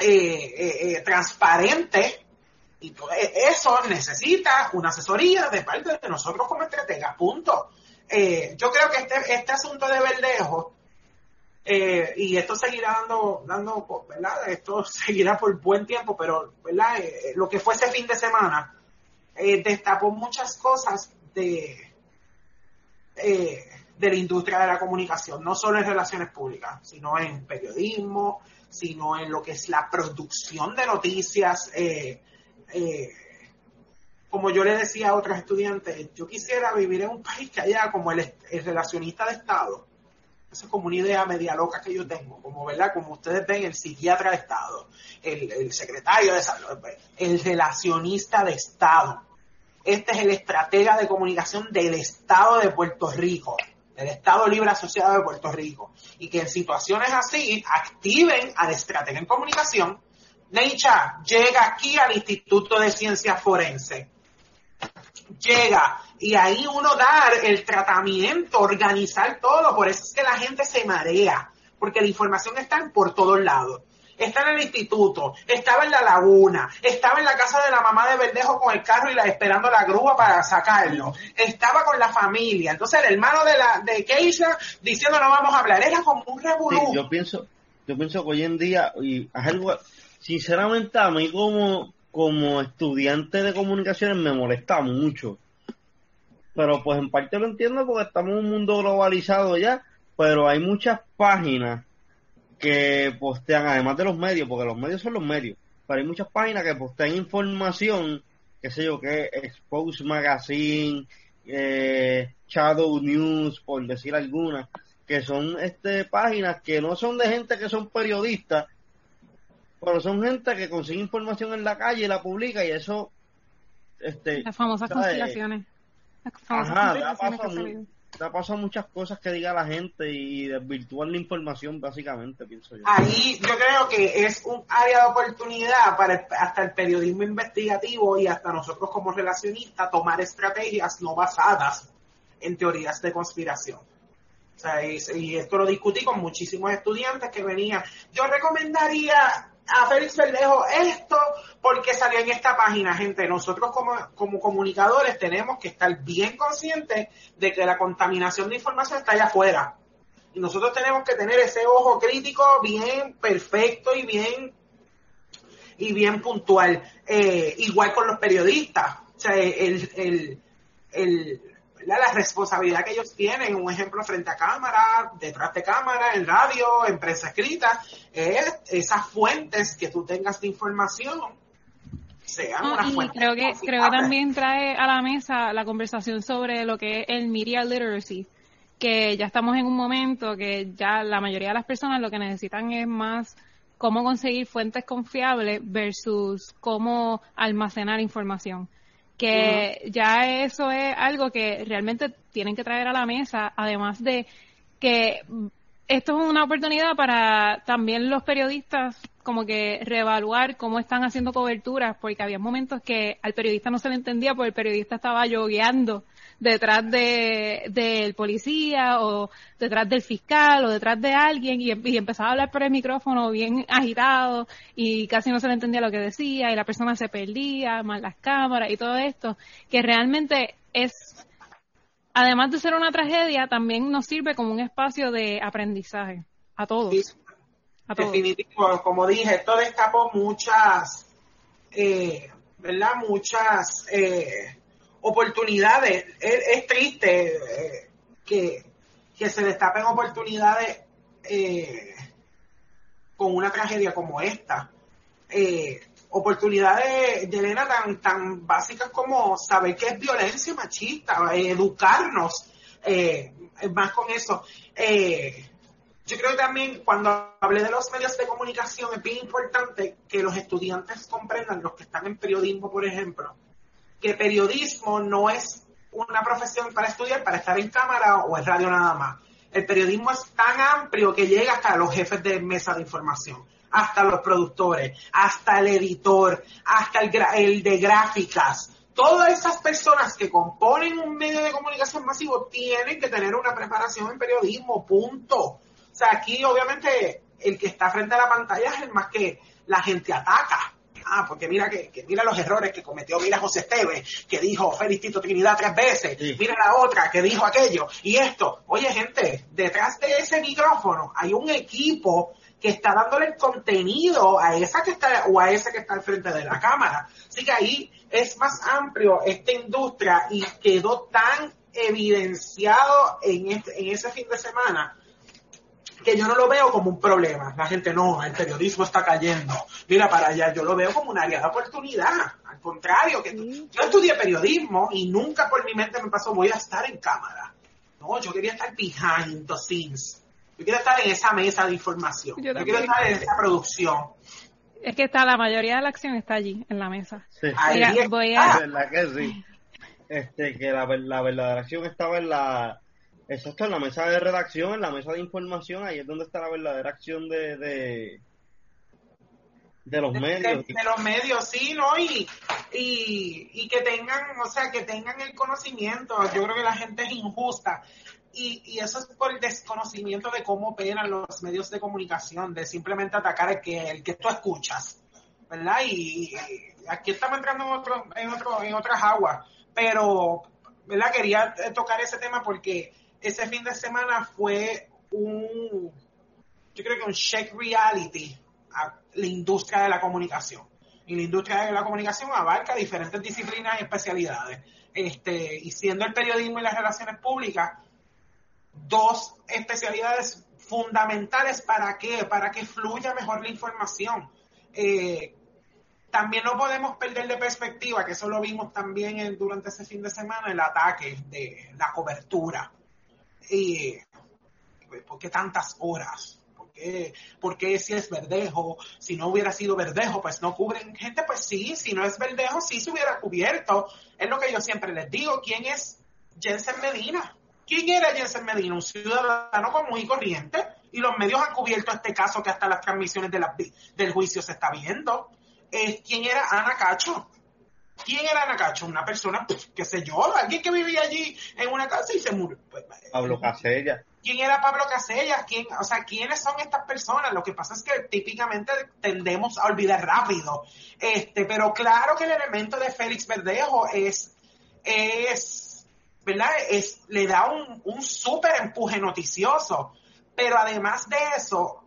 [SPEAKER 4] eh, eh, eh, transparente y eso necesita una asesoría de parte de nosotros como estrategas, punto. yo creo que este, este asunto de Verdejo, y esto seguirá dando, dando, ¿verdad? Esto [LAUGHS] seguirá por buen tiempo, pero, ¿verdad? lo que fue ese fin de semana destapó muchas cosas de, de la industria de la comunicación, no solo en relaciones públicas, sino en periodismo, sino en lo que es la producción de noticias. Eh, eh, como yo le decía a otros estudiantes, yo quisiera vivir en un país que haya como el, relacionista de Estado. Esa es como una idea media loca que yo tengo, como verdad, como ustedes ven, el psiquiatra de Estado, el, el secretario de salud, el relacionista de Estado. Este es el estratega de comunicación del Estado de Puerto Rico el Estado Libre Asociado de Puerto Rico, y que en situaciones así activen al estratega en comunicación, Neicha llega aquí al Instituto de Ciencias Forense. Llega y ahí uno dar el tratamiento, organizar todo, por eso es que la gente se marea, porque la información está por todos lados. Está en el instituto, estaba en la laguna, estaba en la casa de la mamá de Verdejo con el carro y la esperando la grúa para sacarlo, estaba con la familia. Entonces el hermano de la de Keisha diciendo no vamos a hablar, era como un revolú.
[SPEAKER 2] yo pienso, yo pienso que hoy en día, y algo, sinceramente a mí como, como estudiante de comunicaciones me molesta mucho. Pero pues en parte lo entiendo porque estamos en un mundo globalizado ya, pero hay muchas páginas que postean, además de los medios, porque los medios son los medios, pero hay muchas páginas que postean información, qué sé yo, que Expose Magazine, eh, Shadow News, por decir alguna, que son este páginas que no son de gente que son periodistas, pero son gente que consigue información en la calle y la publica y eso este
[SPEAKER 3] las famosas conspiraciones.
[SPEAKER 2] Ajá te ha pasado muchas cosas que diga la gente y desvirtuar la información, básicamente, pienso yo.
[SPEAKER 4] Ahí yo creo que es un área de oportunidad para hasta el periodismo investigativo y hasta nosotros como relacionistas tomar estrategias no basadas en teorías de conspiración. O sea, y esto lo discutí con muchísimos estudiantes que venían. Yo recomendaría a Félix Verdejo esto porque salió en esta página, gente. Nosotros como, como comunicadores tenemos que estar bien conscientes de que la contaminación de información está allá afuera. Y nosotros tenemos que tener ese ojo crítico bien perfecto y bien y bien puntual. Eh, igual con los periodistas. O sea, el, el, el, la responsabilidad que ellos tienen, un ejemplo frente a cámara, detrás de cámara, en radio, en prensa escrita, es esas fuentes que tú tengas de información sean unas fuentes.
[SPEAKER 3] Creo que, creo que también trae a la mesa la conversación sobre lo que es el media literacy, que ya estamos en un momento que ya la mayoría de las personas lo que necesitan es más cómo conseguir fuentes confiables versus cómo almacenar información que ya eso es algo que realmente tienen que traer a la mesa, además de que esto es una oportunidad para también los periodistas como que reevaluar cómo están haciendo coberturas, porque había momentos que al periodista no se le entendía porque el periodista estaba yogueando detrás de del policía o detrás del fiscal o detrás de alguien y, empezaba a hablar por el micrófono bien agitado y casi no se le entendía lo que decía y la persona se perdía, más las cámaras y todo esto, que realmente es además de ser una tragedia, también nos sirve como un espacio de aprendizaje a todos.
[SPEAKER 4] Definitivo, como dije, esto destapó muchas, eh, ¿verdad? Muchas eh, oportunidades. Es, triste eh, que, que, se destapen oportunidades eh, con una tragedia como esta. Eh, oportunidades, Elena, tan, tan básicas como saber qué es violencia machista, educarnos, más con eso. Yo creo que también cuando hablé de los medios de comunicación es bien importante que los estudiantes comprendan, los que están en periodismo, por ejemplo, que periodismo no es una profesión para estudiar, para estar en cámara o en radio nada más. El periodismo es tan amplio que llega hasta los jefes de mesa de información, hasta los productores, hasta el editor, hasta el, el de gráficas. Todas esas personas que componen un medio de comunicación masivo tienen que tener una preparación en periodismo, punto. Sea, aquí obviamente el que está frente a la pantalla es el más que la gente ataca Ah, porque mira que, mira los errores que cometió, mira José Esteve, que dijo Tito Trinidad tres veces, mira la otra que dijo aquello, y esto. Oye, gente, detrás de ese micrófono hay un equipo que está dándole el contenido a esa que está o a ese que está al frente de la cámara. Así que ahí es más amplio esta industria y quedó tan evidenciado en, este, en ese fin de semana que yo no lo veo como un problema. La gente no, el periodismo está cayendo. Mira para allá, yo lo veo como un área de oportunidad. Al contrario, que yo estudié periodismo y nunca por mi mente me pasó voy a estar en cámara. No, yo quería estar behind the scenes. Yo quiero estar en esa mesa de información. Yo, quiero estar en esa producción.
[SPEAKER 3] Es que está la mayoría de la acción está allí en la mesa.
[SPEAKER 2] Sí. Mira, voy a... que sí. Este, que la, la verdadera acción estaba en la Exacto, en la mesa de redacción, en la mesa de información, ahí es donde está la verdadera acción de, de, de los medios.
[SPEAKER 4] De, los medios, sí, ¿no? Y, y, y que tengan, o sea, que tengan el conocimiento. Yo creo que la gente es injusta. Y, y eso es por el desconocimiento de cómo operan los medios de comunicación, de simplemente atacar el que, el que tú escuchas, ¿verdad? Y, aquí estamos entrando en, otro, en, otro, en otras aguas, pero, ¿verdad? Quería tocar ese tema porque ese fin de semana fue un, yo creo que un check reality a la industria de la comunicación. Y la industria de la comunicación abarca diferentes disciplinas y especialidades. Este, y siendo el periodismo y las relaciones públicas, dos especialidades fundamentales para qué, para que fluya mejor la información. Eh, también no podemos perder de perspectiva, que eso lo vimos también durante ese fin de semana, el ataque de la cobertura. Y, ¿Por qué tantas horas? ¿Por qué, si es verdejo? Si no hubiera sido verdejo, pues no cubren gente, pues sí, si no es verdejo, sí se hubiera cubierto. Es lo que yo siempre les digo, ¿quién es Jensen Medina? ¿Quién era Jensen Medina? Un ciudadano común y corriente. Y los medios han cubierto este caso que hasta las transmisiones de del juicio se está viendo. Eh, ¿Quién era Ana Cacho? ¿Quién era Ana Cacho? Una persona, pues, qué sé yo, alguien que vivía allí en una casa y se murió. Pues,
[SPEAKER 2] Pablo Casella.
[SPEAKER 4] ¿Quién era Pablo Casellas? ¿Quién, o sea, ¿quiénes son estas personas? Lo que pasa es que típicamente tendemos a olvidar rápido. Este, pero claro que el elemento de Félix Verdejo es, es, ¿verdad? Es, le da un, un súper empuje noticioso. Pero además de eso,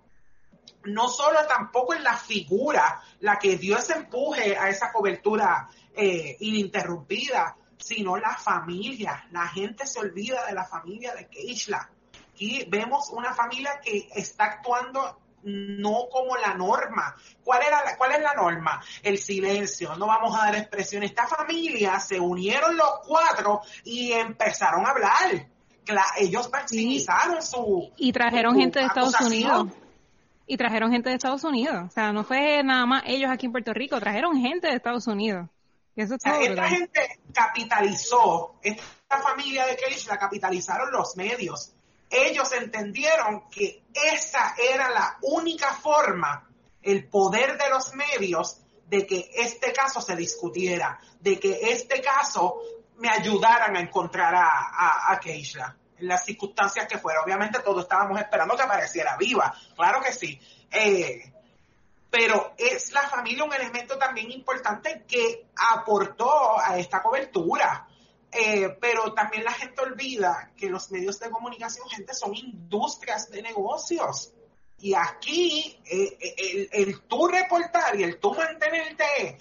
[SPEAKER 4] no solo tampoco es la figura la que dio ese empuje a esa cobertura eh, ininterrumpida, sino la familia. La gente se olvida de la familia de Keishla. Aquí vemos una familia que está actuando no como la norma. ¿Cuál, era la, ¿Cuál es la norma? El silencio, no vamos a dar expresión. Esta familia se unieron los cuatro y empezaron a hablar. ellos maximizaron su...
[SPEAKER 3] Y trajeron gente de Estados Unidos. Y trajeron gente de Estados Unidos. O sea, no fue nada más ellos aquí en Puerto Rico, trajeron gente de Estados Unidos. Eso
[SPEAKER 4] esta gente capitalizó, esta familia de Keisha la capitalizaron los medios ellos entendieron que esa era la única forma, el poder de los medios, de que este caso se discutiera, de que este caso me ayudaran a encontrar a, a, Keisha en las circunstancias que fuera. Obviamente todos estábamos esperando que apareciera viva, claro que sí. Eh, pero es la familia un elemento también importante que aportó a esta cobertura. Eh, pero también la gente olvida que los medios de comunicación, gente, son industrias de negocios. Y aquí eh, eh, el, el tú reportar y el tú mantenerte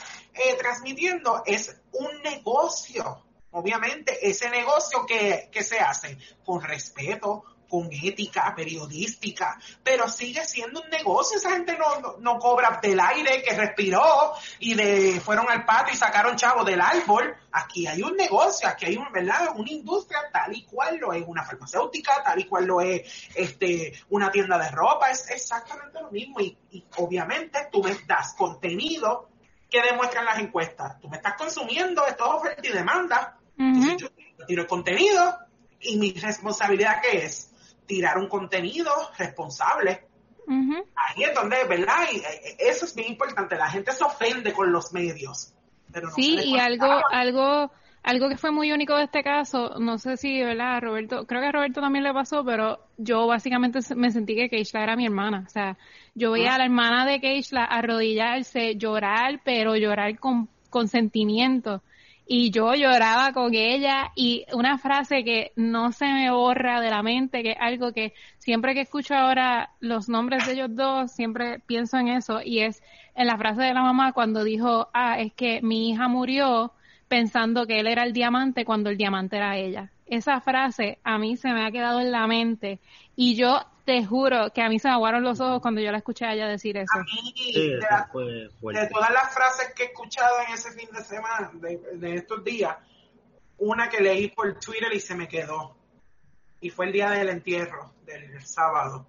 [SPEAKER 4] transmitiendo es un negocio. Obviamente, ese negocio que, que se hace con respeto, con ética periodística, pero sigue siendo un negocio. Esa gente no, no, cobra del aire que respiró y de fueron al patio y sacaron chavo del árbol. Aquí hay un negocio, aquí hay un, ¿verdad? una industria tal y cual lo es una farmacéutica, tal y cual lo es este, una tienda de ropa. Es exactamente lo mismo. Y, obviamente tú me das contenido que demuestran las encuestas. Tú me estás consumiendo, esto es oferta y demanda. yo tiro el contenido y mi responsabilidad que es tirar un contenido responsable. Ahí es donde, ¿verdad? Y eh, eso es bien importante. La gente se ofende con los medios. Pero
[SPEAKER 3] sí, y algo, algo, algo que fue muy único de este caso, no sé si, ¿verdad? Roberto, creo que a Roberto también le pasó, pero yo básicamente me sentí que Keishla era mi hermana. O sea, yo veía a la hermana de Keishla arrodillarse, llorar, pero llorar con, con sentimiento y yo lloraba con ella y una frase que no se me borra de la mente, que es algo que siempre que escucho ahora los nombres de ellos dos, siempre pienso en eso y es en la frase de la mamá cuando dijo, ah, es que mi hija murió pensando que él era el diamante cuando el diamante era ella. Esa frase a mí se me ha quedado en la mente y yo te juro que a mí se me aguaron los ojos cuando yo la escuché a ella decir eso. A mí,
[SPEAKER 4] de, todas las frases que he escuchado en ese fin de semana, de, estos días, una que leí por Twitter y se me quedó. Y fue el día del entierro, del sábado.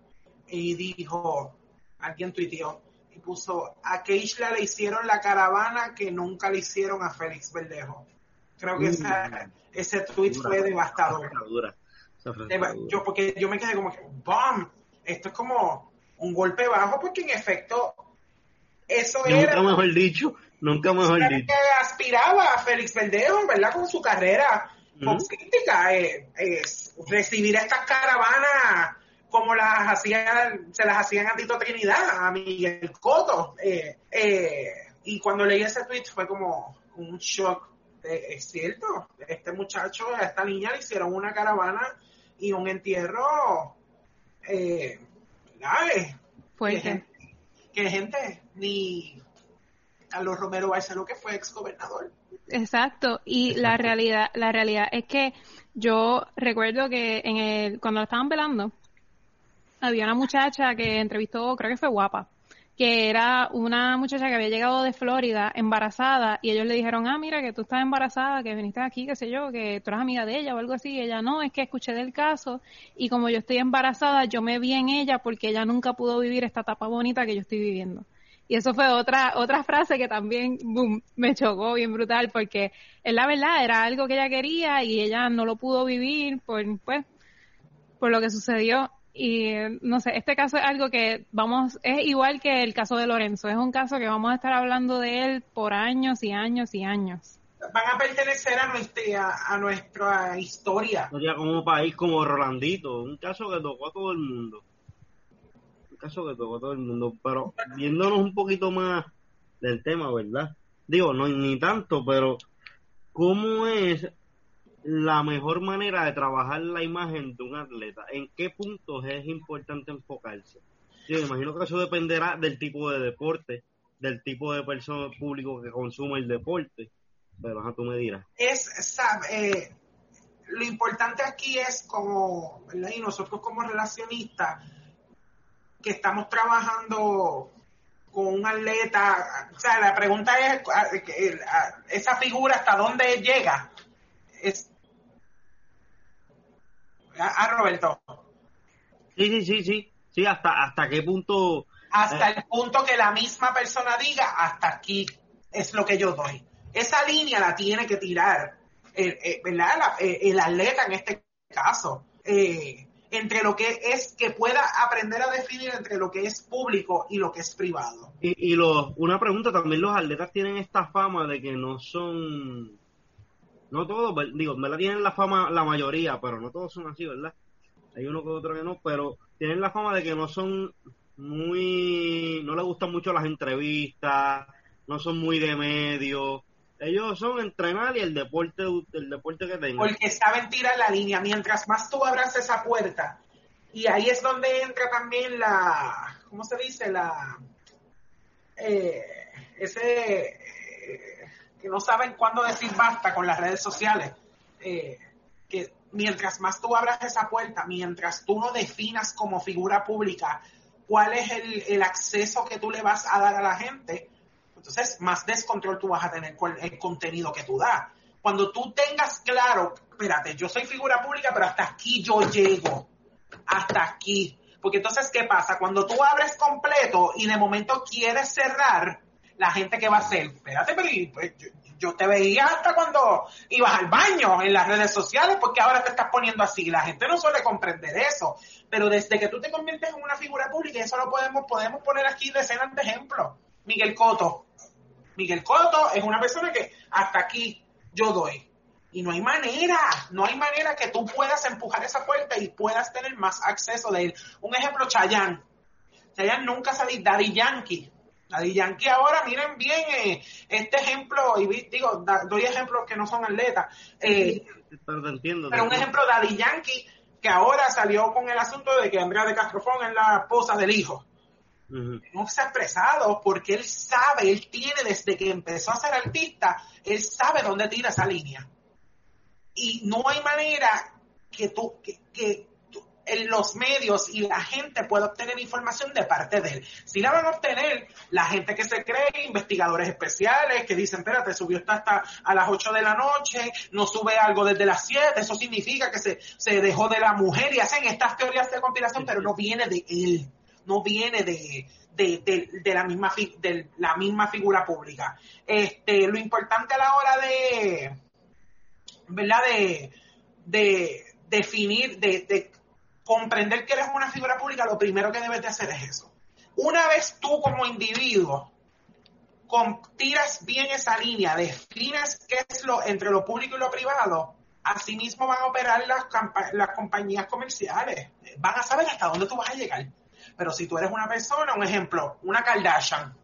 [SPEAKER 4] Y dijo, alguien tuiteó, y puso, a Keishla le hicieron la caravana que nunca le hicieron a Félix Verdejo. Creo que mm. ese tweet fue devastador. Yo, porque yo me quedé como que, ¡bam! Esto es como un golpe bajo, porque en efecto, eso era.
[SPEAKER 2] mejor dicho, Nunca mejor dicho.
[SPEAKER 4] que aspiraba a Félix Verdejo, ¿verdad? Con su carrera política, eh, recibir estas caravanas como las hacían, se las hacían a Tito Trinidad, a Miguel Coto. Eh, eh, y cuando leí ese tweet fue como un shock. es cierto, este muchacho, a esta niña le hicieron una caravana y un entierro eh, grave.
[SPEAKER 3] Fuerte.
[SPEAKER 4] Que, gente, ni Carlos Romero Barceló, que fue ex gobernador.
[SPEAKER 3] Exacto, y la realidad, la realidad es que yo recuerdo que en el, cuando lo estaban velando, había una muchacha que entrevistó, creo que fue guapa, que era una muchacha que había llegado de Florida embarazada y ellos le dijeron, ah, mira que tú estás embarazada, que viniste aquí, qué sé yo, que tú eres amiga de ella o algo así. Y ella, no, es que escuché del caso y como yo estoy embarazada, yo me vi en ella porque ella nunca pudo vivir esta etapa bonita que yo estoy viviendo. Y eso fue otra, otra frase que también boom, me chocó bien brutal porque es la verdad, era algo que ella quería y ella no lo pudo vivir por, pues, por lo que sucedió y no sé, este caso es algo que vamos, es igual que el caso de Lorenzo, es un caso que vamos a estar hablando de él por años y años y años.
[SPEAKER 4] Van a pertenecer a nuestra, a nuestra historia.
[SPEAKER 2] Historia como un país como Rolandito, un caso que tocó a todo el mundo. Un caso que tocó a todo el mundo, pero viéndonos un poquito más del tema, ¿verdad? Digo, no ni tanto, pero ¿cómo es la mejor manera de trabajar la imagen de un atleta? ¿En qué puntos es importante enfocarse? Yo me imagino que eso dependerá del tipo de deporte, del tipo de persona público que consume el deporte, pero ajá, tú me dirás.
[SPEAKER 4] Es, eh, lo importante aquí es como, Y nosotros como relacionistas, que estamos trabajando con un atleta, o sea, la pregunta es, esa figura hasta dónde llega. Es, a, Roberto.
[SPEAKER 2] Sí, sí, sí, sí. Sí, hasta, hasta qué punto.
[SPEAKER 4] Hasta eh, el punto que la misma persona diga, hasta aquí es lo que yo doy. Esa línea la tiene que tirar el, eh, eh, el atleta en este caso. entre lo que es que pueda aprender a definir entre lo que es público y lo que es privado.
[SPEAKER 2] Y, y lo, una pregunta, también los atletas tienen esta fama de que no son no todos, digo, me la tienen la fama la mayoría, pero no todos son así, ¿verdad? Hay uno que otro que no, pero tienen la fama de que no son muy, no les gustan mucho las entrevistas, no son muy de medio. Ellos son entrenar y el deporte, el deporte que tengan.
[SPEAKER 4] Porque saben tirar la línea. Mientras más tú abras esa puerta, y ahí es donde entra también la, ¿cómo se dice? La, eh, ese, que no saben cuándo decir basta con las redes sociales. Eh, que mientras más tú abras esa puerta, mientras tú no definas como figura pública cuál es el, acceso que tú le vas a dar a la gente, entonces más descontrol tú vas a tener con el contenido que tú das. Cuando tú tengas claro, espérate, yo soy figura pública, pero hasta aquí yo llego, hasta aquí. Porque entonces, ¿qué pasa? Cuando tú abres completo y de momento quieres cerrar, la gente que va a hacer, espérate, pero pues, yo, te veía hasta cuando ibas al baño en las redes sociales, porque ahora te estás poniendo así. La gente no suele comprender eso, pero desde que tú te conviertes en una figura pública, eso lo podemos, podemos poner aquí decenas de ejemplos. Miguel Coto. Miguel Coto es una persona que hasta aquí yo doy. Y no hay manera, no hay manera que tú puedas empujar esa puerta y puedas tener más acceso de él. Un ejemplo, Chayanne. Chayanne nunca salió Daddy Yankee Daddy Yankee ahora, miren bien eh, este ejemplo, y digo, doy ejemplos que no son atletas, eh, pero, entiendo, pero un ejemplo, Daddy Yankee, que ahora salió con el asunto de que Andrea de Castrofón es la esposa del hijo. No se ha expresado porque él sabe, él tiene desde que empezó a ser artista, él sabe dónde tira esa línea. Y no hay manera que tú, que en los medios y la gente puede obtener información de parte de él. Si la van a obtener la gente que se cree, investigadores especiales, que dicen, espérate, subió hasta a las 8 de la noche, no sube algo desde las 7, eso significa que se, se dejó de la mujer y hacen estas teorías de compilación, pero no viene de él, no viene de, de, de, la misma de la misma figura pública. Este, lo importante a la hora de, ¿verdad? De, de definir, de, de comprender que eres una figura pública, lo primero que debes de hacer es eso. Una vez tú como individuo con, tiras bien esa línea, defines qué es lo entre lo público y lo privado, así mismo van a operar las, las compañías comerciales. Van a saber hasta dónde tú vas a llegar. Pero si tú eres una persona, un ejemplo, una Kardashian,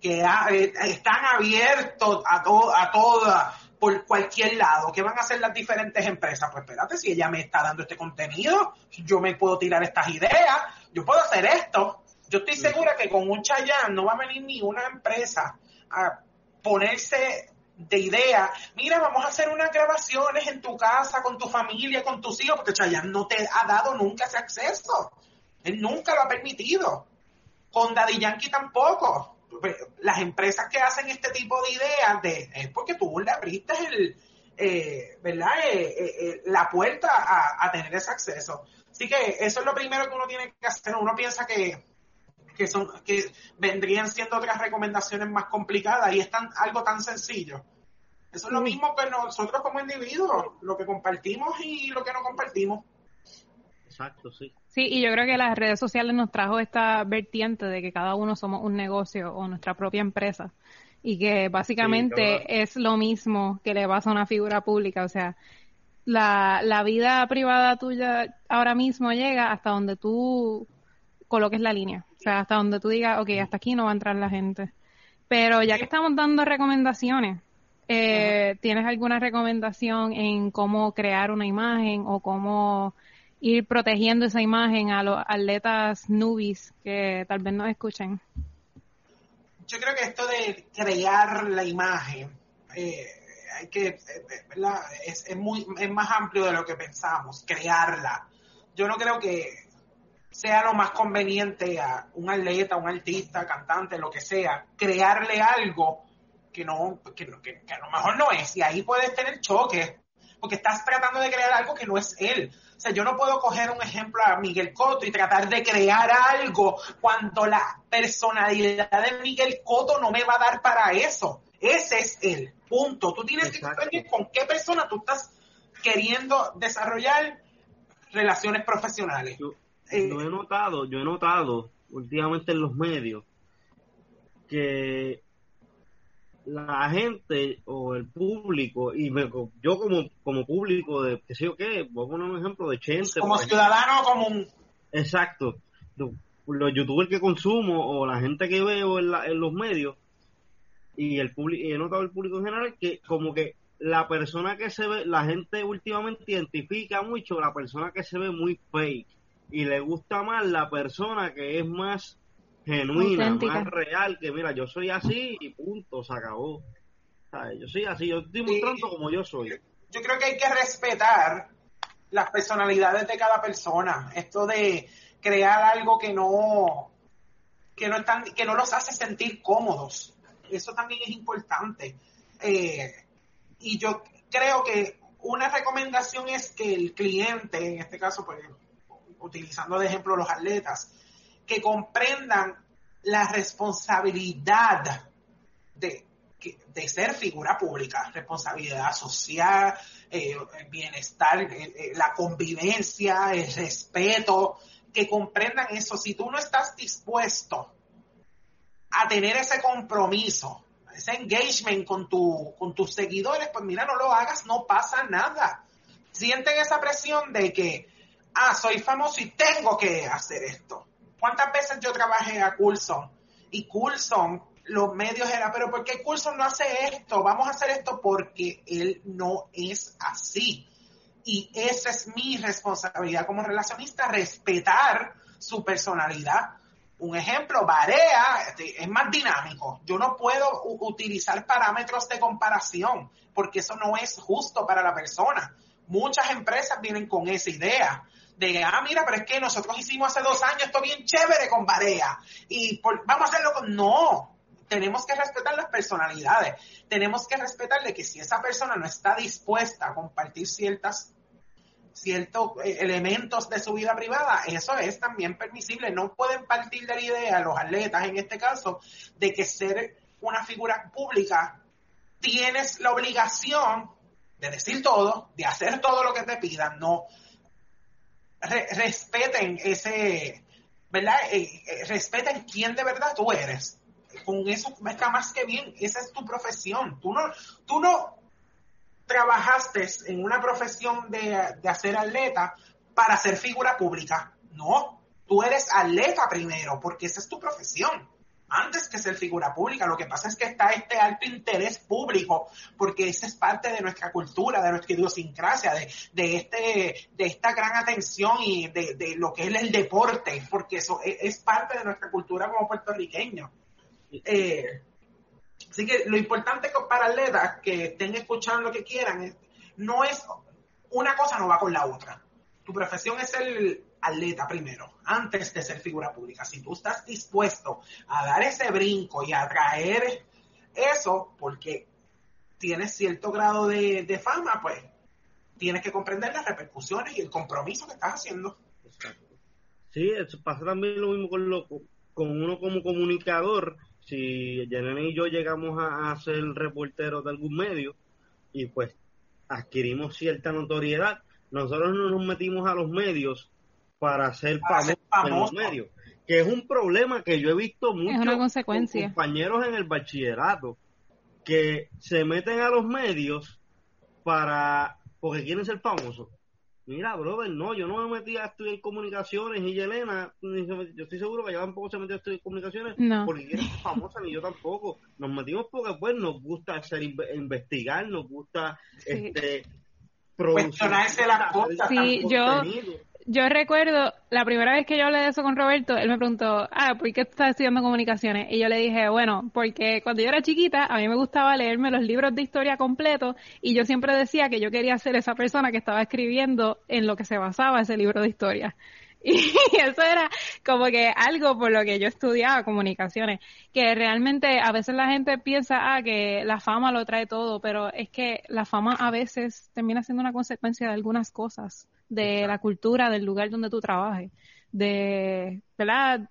[SPEAKER 4] que eh, están abiertos a, todo, a toda, por cualquier lado, ¿qué van a hacer las diferentes empresas? Pues espérate, si ella me está dando este contenido, yo me puedo tirar estas ideas, yo puedo hacer esto. Yo estoy segura que con un Chayanne no va a venir ni una empresa a ponerse de idea, mira, vamos a hacer unas grabaciones en tu casa, con tu familia, con tus hijos, porque Chayanne no te ha dado nunca ese acceso. Él nunca lo ha permitido. Con Daddy Yankee tampoco. Las empresas que hacen este tipo de ideas de, es porque tú le abriste el, eh, ¿verdad? Eh, eh, la puerta a, tener ese acceso. Así que eso es lo primero que uno tiene que hacer. Uno piensa que, que, son, que vendrían siendo otras recomendaciones más complicadas y es tan, algo tan sencillo. Eso es lo mismo que nosotros como individuos, lo que compartimos y lo que no compartimos.
[SPEAKER 2] Exacto, sí.
[SPEAKER 3] Sí, y yo creo que las redes sociales nos trajo esta vertiente de que cada uno somos un negocio o nuestra propia empresa. Y que básicamente es lo mismo que le pasa a una figura pública, o sea, la, la vida privada tuya ahora mismo llega hasta donde tú coloques la línea, o sea, hasta donde tú digas, ok, hasta aquí no va a entrar la gente. Pero ya que estamos dando recomendaciones, eh, ¿tienes alguna recomendación en cómo crear una imagen o cómo ir protegiendo esa imagen a los atletas nubis que tal vez no escuchen?
[SPEAKER 4] Yo creo que esto de crear la imagen, eh, hay que, eh, es, es, muy, es más amplio de lo que pensamos, crearla. Yo no creo que sea lo más conveniente a un atleta, un artista, cantante, lo que sea, crearle algo que no, que, que, que a lo mejor no es. Y ahí puedes tener choques, porque estás tratando de crear algo que no es él. O sea, yo no puedo coger un ejemplo a Miguel Coto y tratar de crear algo cuando la personalidad de Miguel Coto no me va a dar para eso. Ese es él. Punto. Tú tienes que saber con qué persona tú estás queriendo desarrollar relaciones profesionales.
[SPEAKER 2] Yo, eh, he notado, yo he notado últimamente en los medios que la gente o el público, y yo como, como público de, qué sé yo qué, voy a poner un ejemplo de Chente.
[SPEAKER 4] Como ciudadano común.
[SPEAKER 2] Exacto. Los, youtubers que consumo o la gente que veo en, en los medios y el público, y he notado el público en general que como que la persona que se ve, la gente últimamente identifica mucho la persona que se ve muy fake y le gusta más la persona que es más genuina, más real, que mira, yo soy así y punto, se acabó. Yo soy así, yo estoy mostrando como yo soy.
[SPEAKER 4] Yo, creo que hay que respetar las personalidades de cada persona. Esto de crear algo que no que no están, que no los hace sentir cómodos. Eso también es importante. Eh, y yo creo que una recomendación es que el cliente, en este caso, pues, utilizando de ejemplo los atletas, que comprendan la responsabilidad de, de ser figura pública, responsabilidad social, eh, bienestar, eh, eh, la convivencia, el respeto, que comprendan eso. Si tú no estás dispuesto a tener ese compromiso, ese engagement con, tu, con tus seguidores, pues mira, no lo hagas, no pasa nada. Sienten esa presión de que, ah, soy famoso y tengo que hacer esto. ¿Cuántas veces yo trabajé a Coulson? Y Coulson, los medios eran, pero ¿por qué Coulson no hace esto? Vamos a hacer esto porque él no es así. Y esa es mi responsabilidad como relacionista, respetar su personalidad. Un ejemplo, Barea este, es más dinámico. Yo no puedo utilizar parámetros de comparación porque eso no es justo para la persona. Muchas empresas vienen con esa idea de, ah, mira, pero es que nosotros hicimos hace dos años esto bien chévere con Barea y vamos a hacerlo con... No, tenemos que respetar las personalidades, tenemos que respetarle que si esa persona no está dispuesta a compartir ciertas ciertos eh, elementos de su vida privada, eso es también permisible. No pueden partir de la idea, los atletas en este caso, de que ser una figura pública tienes la obligación de decir todo, de hacer todo lo que te pidan. No, respeten ese, ¿verdad? Eh, eh, respeten quién de verdad tú eres. con eso está más que bien, esa es tu profesión. Tú no, tú no trabajaste en una profesión de, de hacer atleta para ser figura pública. No, tú eres atleta primero, porque esa es tu profesión antes que ser figura pública. Lo que pasa es que está este alto interés público, porque esa es parte de nuestra cultura, de nuestra idiosincrasia, de, este, de esta gran atención y de, lo que es el deporte, porque eso es, parte de nuestra cultura como puertorriqueños. Eh, así que lo importante para atletas que estén escuchando lo que quieran, no es, una cosa no va con la otra. Tu profesión es el atleta primero, antes de ser figura pública. Si tú estás dispuesto a dar ese brinco y a traer eso, porque tienes cierto grado de, fama, pues tienes que comprender las repercusiones y el compromiso que estás haciendo.
[SPEAKER 2] Sí, eso pasa también lo mismo con, lo, con uno como comunicador. Si Janine y yo llegamos a, a ser reporteros de algún medio y pues adquirimos cierta notoriedad, nosotros no nos metimos a los medios para ser famoso, en los medios. Que es un problema que yo he visto muchos compañeros en el bachillerato que se meten a los medios para porque quieren ser famosos. Mira, brother, no, yo no me metí a estudiar comunicaciones y Yelena, yo estoy seguro que ella tampoco se metió a estudiar comunicaciones porque quiere ser famosa, ni yo tampoco. Nos metimos porque pues nos gusta hacer investigar, nos gusta este
[SPEAKER 4] producir. las cosas.
[SPEAKER 3] Sí, yo, yo recuerdo la primera vez que yo hablé de eso con Roberto, él me preguntó, ah, ¿por qué estás estudiando comunicaciones? Y yo le dije, bueno, porque cuando yo era chiquita, a mí me gustaba leerme los libros de historia completos y yo siempre decía que yo quería ser esa persona que estaba escribiendo en lo que se basaba ese libro de historia. [LAUGHS] Y eso era como que algo por lo que yo estudiaba comunicaciones, que realmente a veces la gente piensa, ah, que la fama lo trae todo, pero es que la fama a veces termina siendo una consecuencia de algunas cosas de la cultura del lugar donde tú trabajes, de, ¿verdad?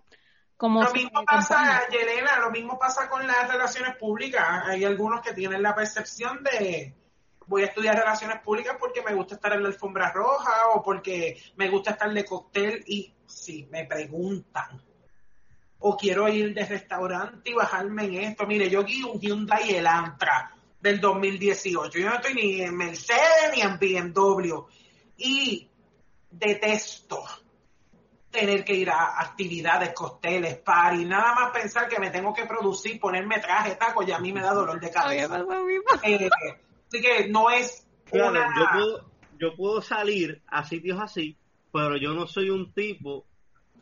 [SPEAKER 4] Como lo mismo pasa, Yelena, lo mismo pasa con las relaciones públicas. Hay algunos que tienen la percepción de voy a estudiar relaciones públicas porque me gusta estar en la alfombra roja o porque me gusta estar de cóctel y si me preguntan o quiero ir de restaurante y bajarme en esto. Mire, yo guío un Hyundai Elantra del 2018. Yo no estoy ni en Mercedes ni en BMW y detesto tener que ir a actividades, costeles, party, nada más pensar que me tengo que producir, ponerme traje, taco, y a mí me da dolor de cabeza. Eh, así que no es
[SPEAKER 2] yo, puedo, yo puedo salir a sitios así, pero yo no soy un tipo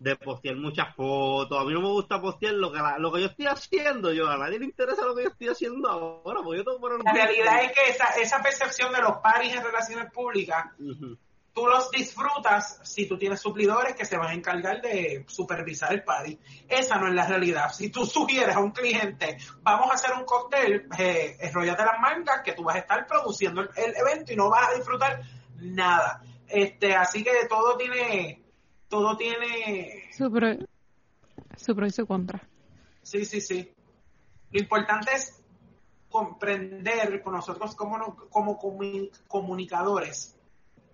[SPEAKER 2] de postear muchas fotos. A mí no me gusta postear lo que, lo que yo estoy haciendo. Yo a nadie le interesa lo que yo estoy haciendo ahora. Porque yo tengo
[SPEAKER 4] La realidad es que esa, esa percepción de los paris en relaciones públicas, tú los disfrutas si tú tienes suplidores que se van a encargar de supervisar el party. Esa no es la realidad. Si tú [LAUGHS] sugieres a un cliente, vamos a hacer un cóctel, eh, enrollate las mangas, que tú vas a estar produciendo el, el evento y no vas a disfrutar nada. Este, así que todo tiene todo tiene...
[SPEAKER 3] Su pro, su pro y su contra.
[SPEAKER 4] Sí, sí, sí. Lo importante es comprender con nosotros como, como comunicadores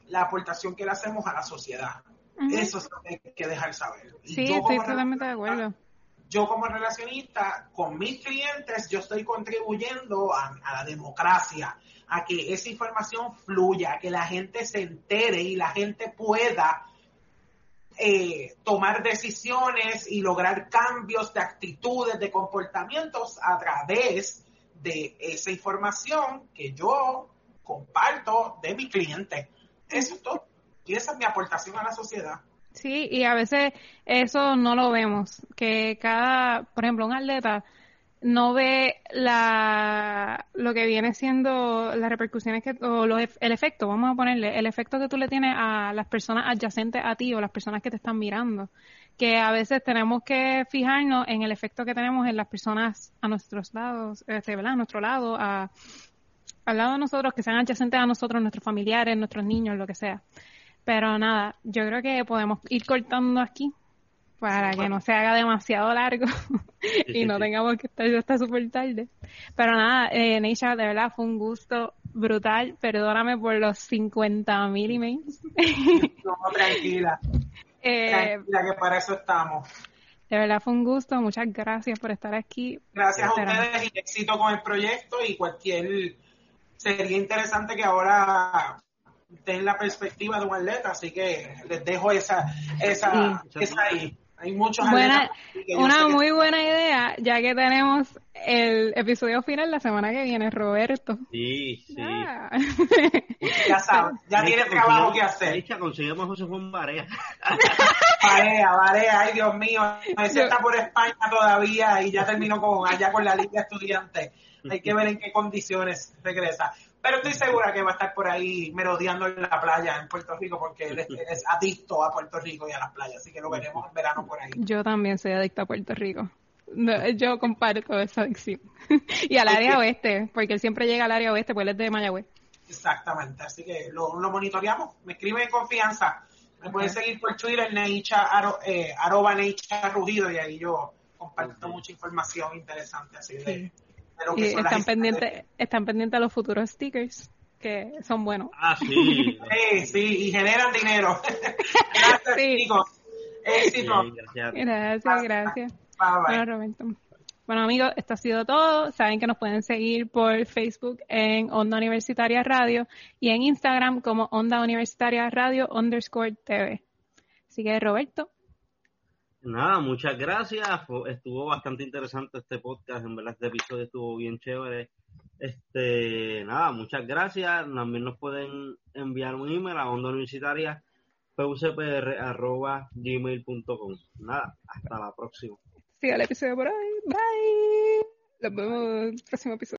[SPEAKER 4] la aportación que le hacemos a la sociedad. Eso es lo que hay que dejar saber.
[SPEAKER 3] sí, estoy totalmente de acuerdo.
[SPEAKER 4] Yo como relacionista con mis clientes, yo estoy contribuyendo a, a, la democracia, a que esa información fluya, a que la gente se entere y la gente pueda eh, tomar decisiones y lograr cambios de actitudes, de comportamientos a través de esa información que yo comparto de mi cliente. Eso es todo. Y esa es mi aportación a la sociedad.
[SPEAKER 3] Sí, y a veces eso no lo vemos, que cada, por ejemplo, un atleta no ve la, lo que viene siendo las repercusiones que, o el efecto, vamos a ponerle, el efecto que tú le tienes a las personas adyacentes a ti o las personas que te están mirando. Que a veces tenemos que fijarnos en el efecto que tenemos en las personas a nuestros lados, este, ¿verdad? A nuestro lado, a, al lado de nosotros, que sean adyacentes a nosotros, nuestros familiares, nuestros niños, lo que sea. Pero nada, yo creo que podemos ir cortando aquí para que no se haga demasiado largo [LAUGHS] y no tengamos que estar hasta súper tarde. Pero nada, eh, Neisha, de verdad fue un gusto brutal. Perdóname por los 50 mil emails. [LAUGHS]
[SPEAKER 4] no, tranquila. [LAUGHS] Eh, tranquila, que para eso estamos.
[SPEAKER 3] De verdad fue un gusto, muchas gracias por estar aquí.
[SPEAKER 4] Gracias a ustedes y éxito con el proyecto y cualquier sería interesante que ahora den la perspectiva de un atleta, así que les dejo esa esa, esa ahí. Hay muchos
[SPEAKER 3] Una muy buena idea, ya que tenemos el episodio final la semana que viene, Roberto.
[SPEAKER 2] Sí, sí.
[SPEAKER 4] Ya sabes, ya tiene trabajo que hacer.
[SPEAKER 2] Dicha, conseguimos José Juan Barea. [LAUGHS]
[SPEAKER 4] Barea, Barea, ay Dios mío, ese está por España todavía y ya terminó con allá con la Liga Estudiante. Hay que ver en qué condiciones regresa. Pero estoy segura que va a estar por ahí merodeando en la playa en Puerto Rico porque él es, adicto a Puerto Rico y a las playas, así que lo veremos en verano por ahí.
[SPEAKER 3] Yo también soy adicto a Puerto Rico. yo comparto esa adicción. [LAUGHS] y al área oeste, porque él siempre llega al área oeste, pues él es de Mayagüez.
[SPEAKER 4] Exactamente, así que lo, monitoreamos. Me escribe en confianza. Me pueden seguir por Twitter, Neicha, eh, arroba Neicha Rugido, y ahí yo comparto mucha información interesante. Así de,
[SPEAKER 3] y están pendientes, están pendientes a los futuros stickers que son buenos.
[SPEAKER 2] Ah, sí.
[SPEAKER 4] sí, sí, y generan dinero. [LAUGHS] gracias, chicos. Éxito.
[SPEAKER 3] gracias, gracias. Bueno, Bueno, amigos, esto ha sido todo. Saben que nos pueden seguir por Facebook en Onda Universitaria Radio y en Instagram como Onda Universitaria Radio underscore TV. Así que, Roberto.
[SPEAKER 2] Nada, muchas gracias. Estuvo bastante interesante este podcast. En verdad, este episodio estuvo bien chévere. Este, nada, muchas gracias. También nos pueden enviar un email a onda universitaria gmail.com. Nada, hasta la próxima.
[SPEAKER 3] Siga el episodio por hoy. Bye. Nos vemos en el próximo episodio.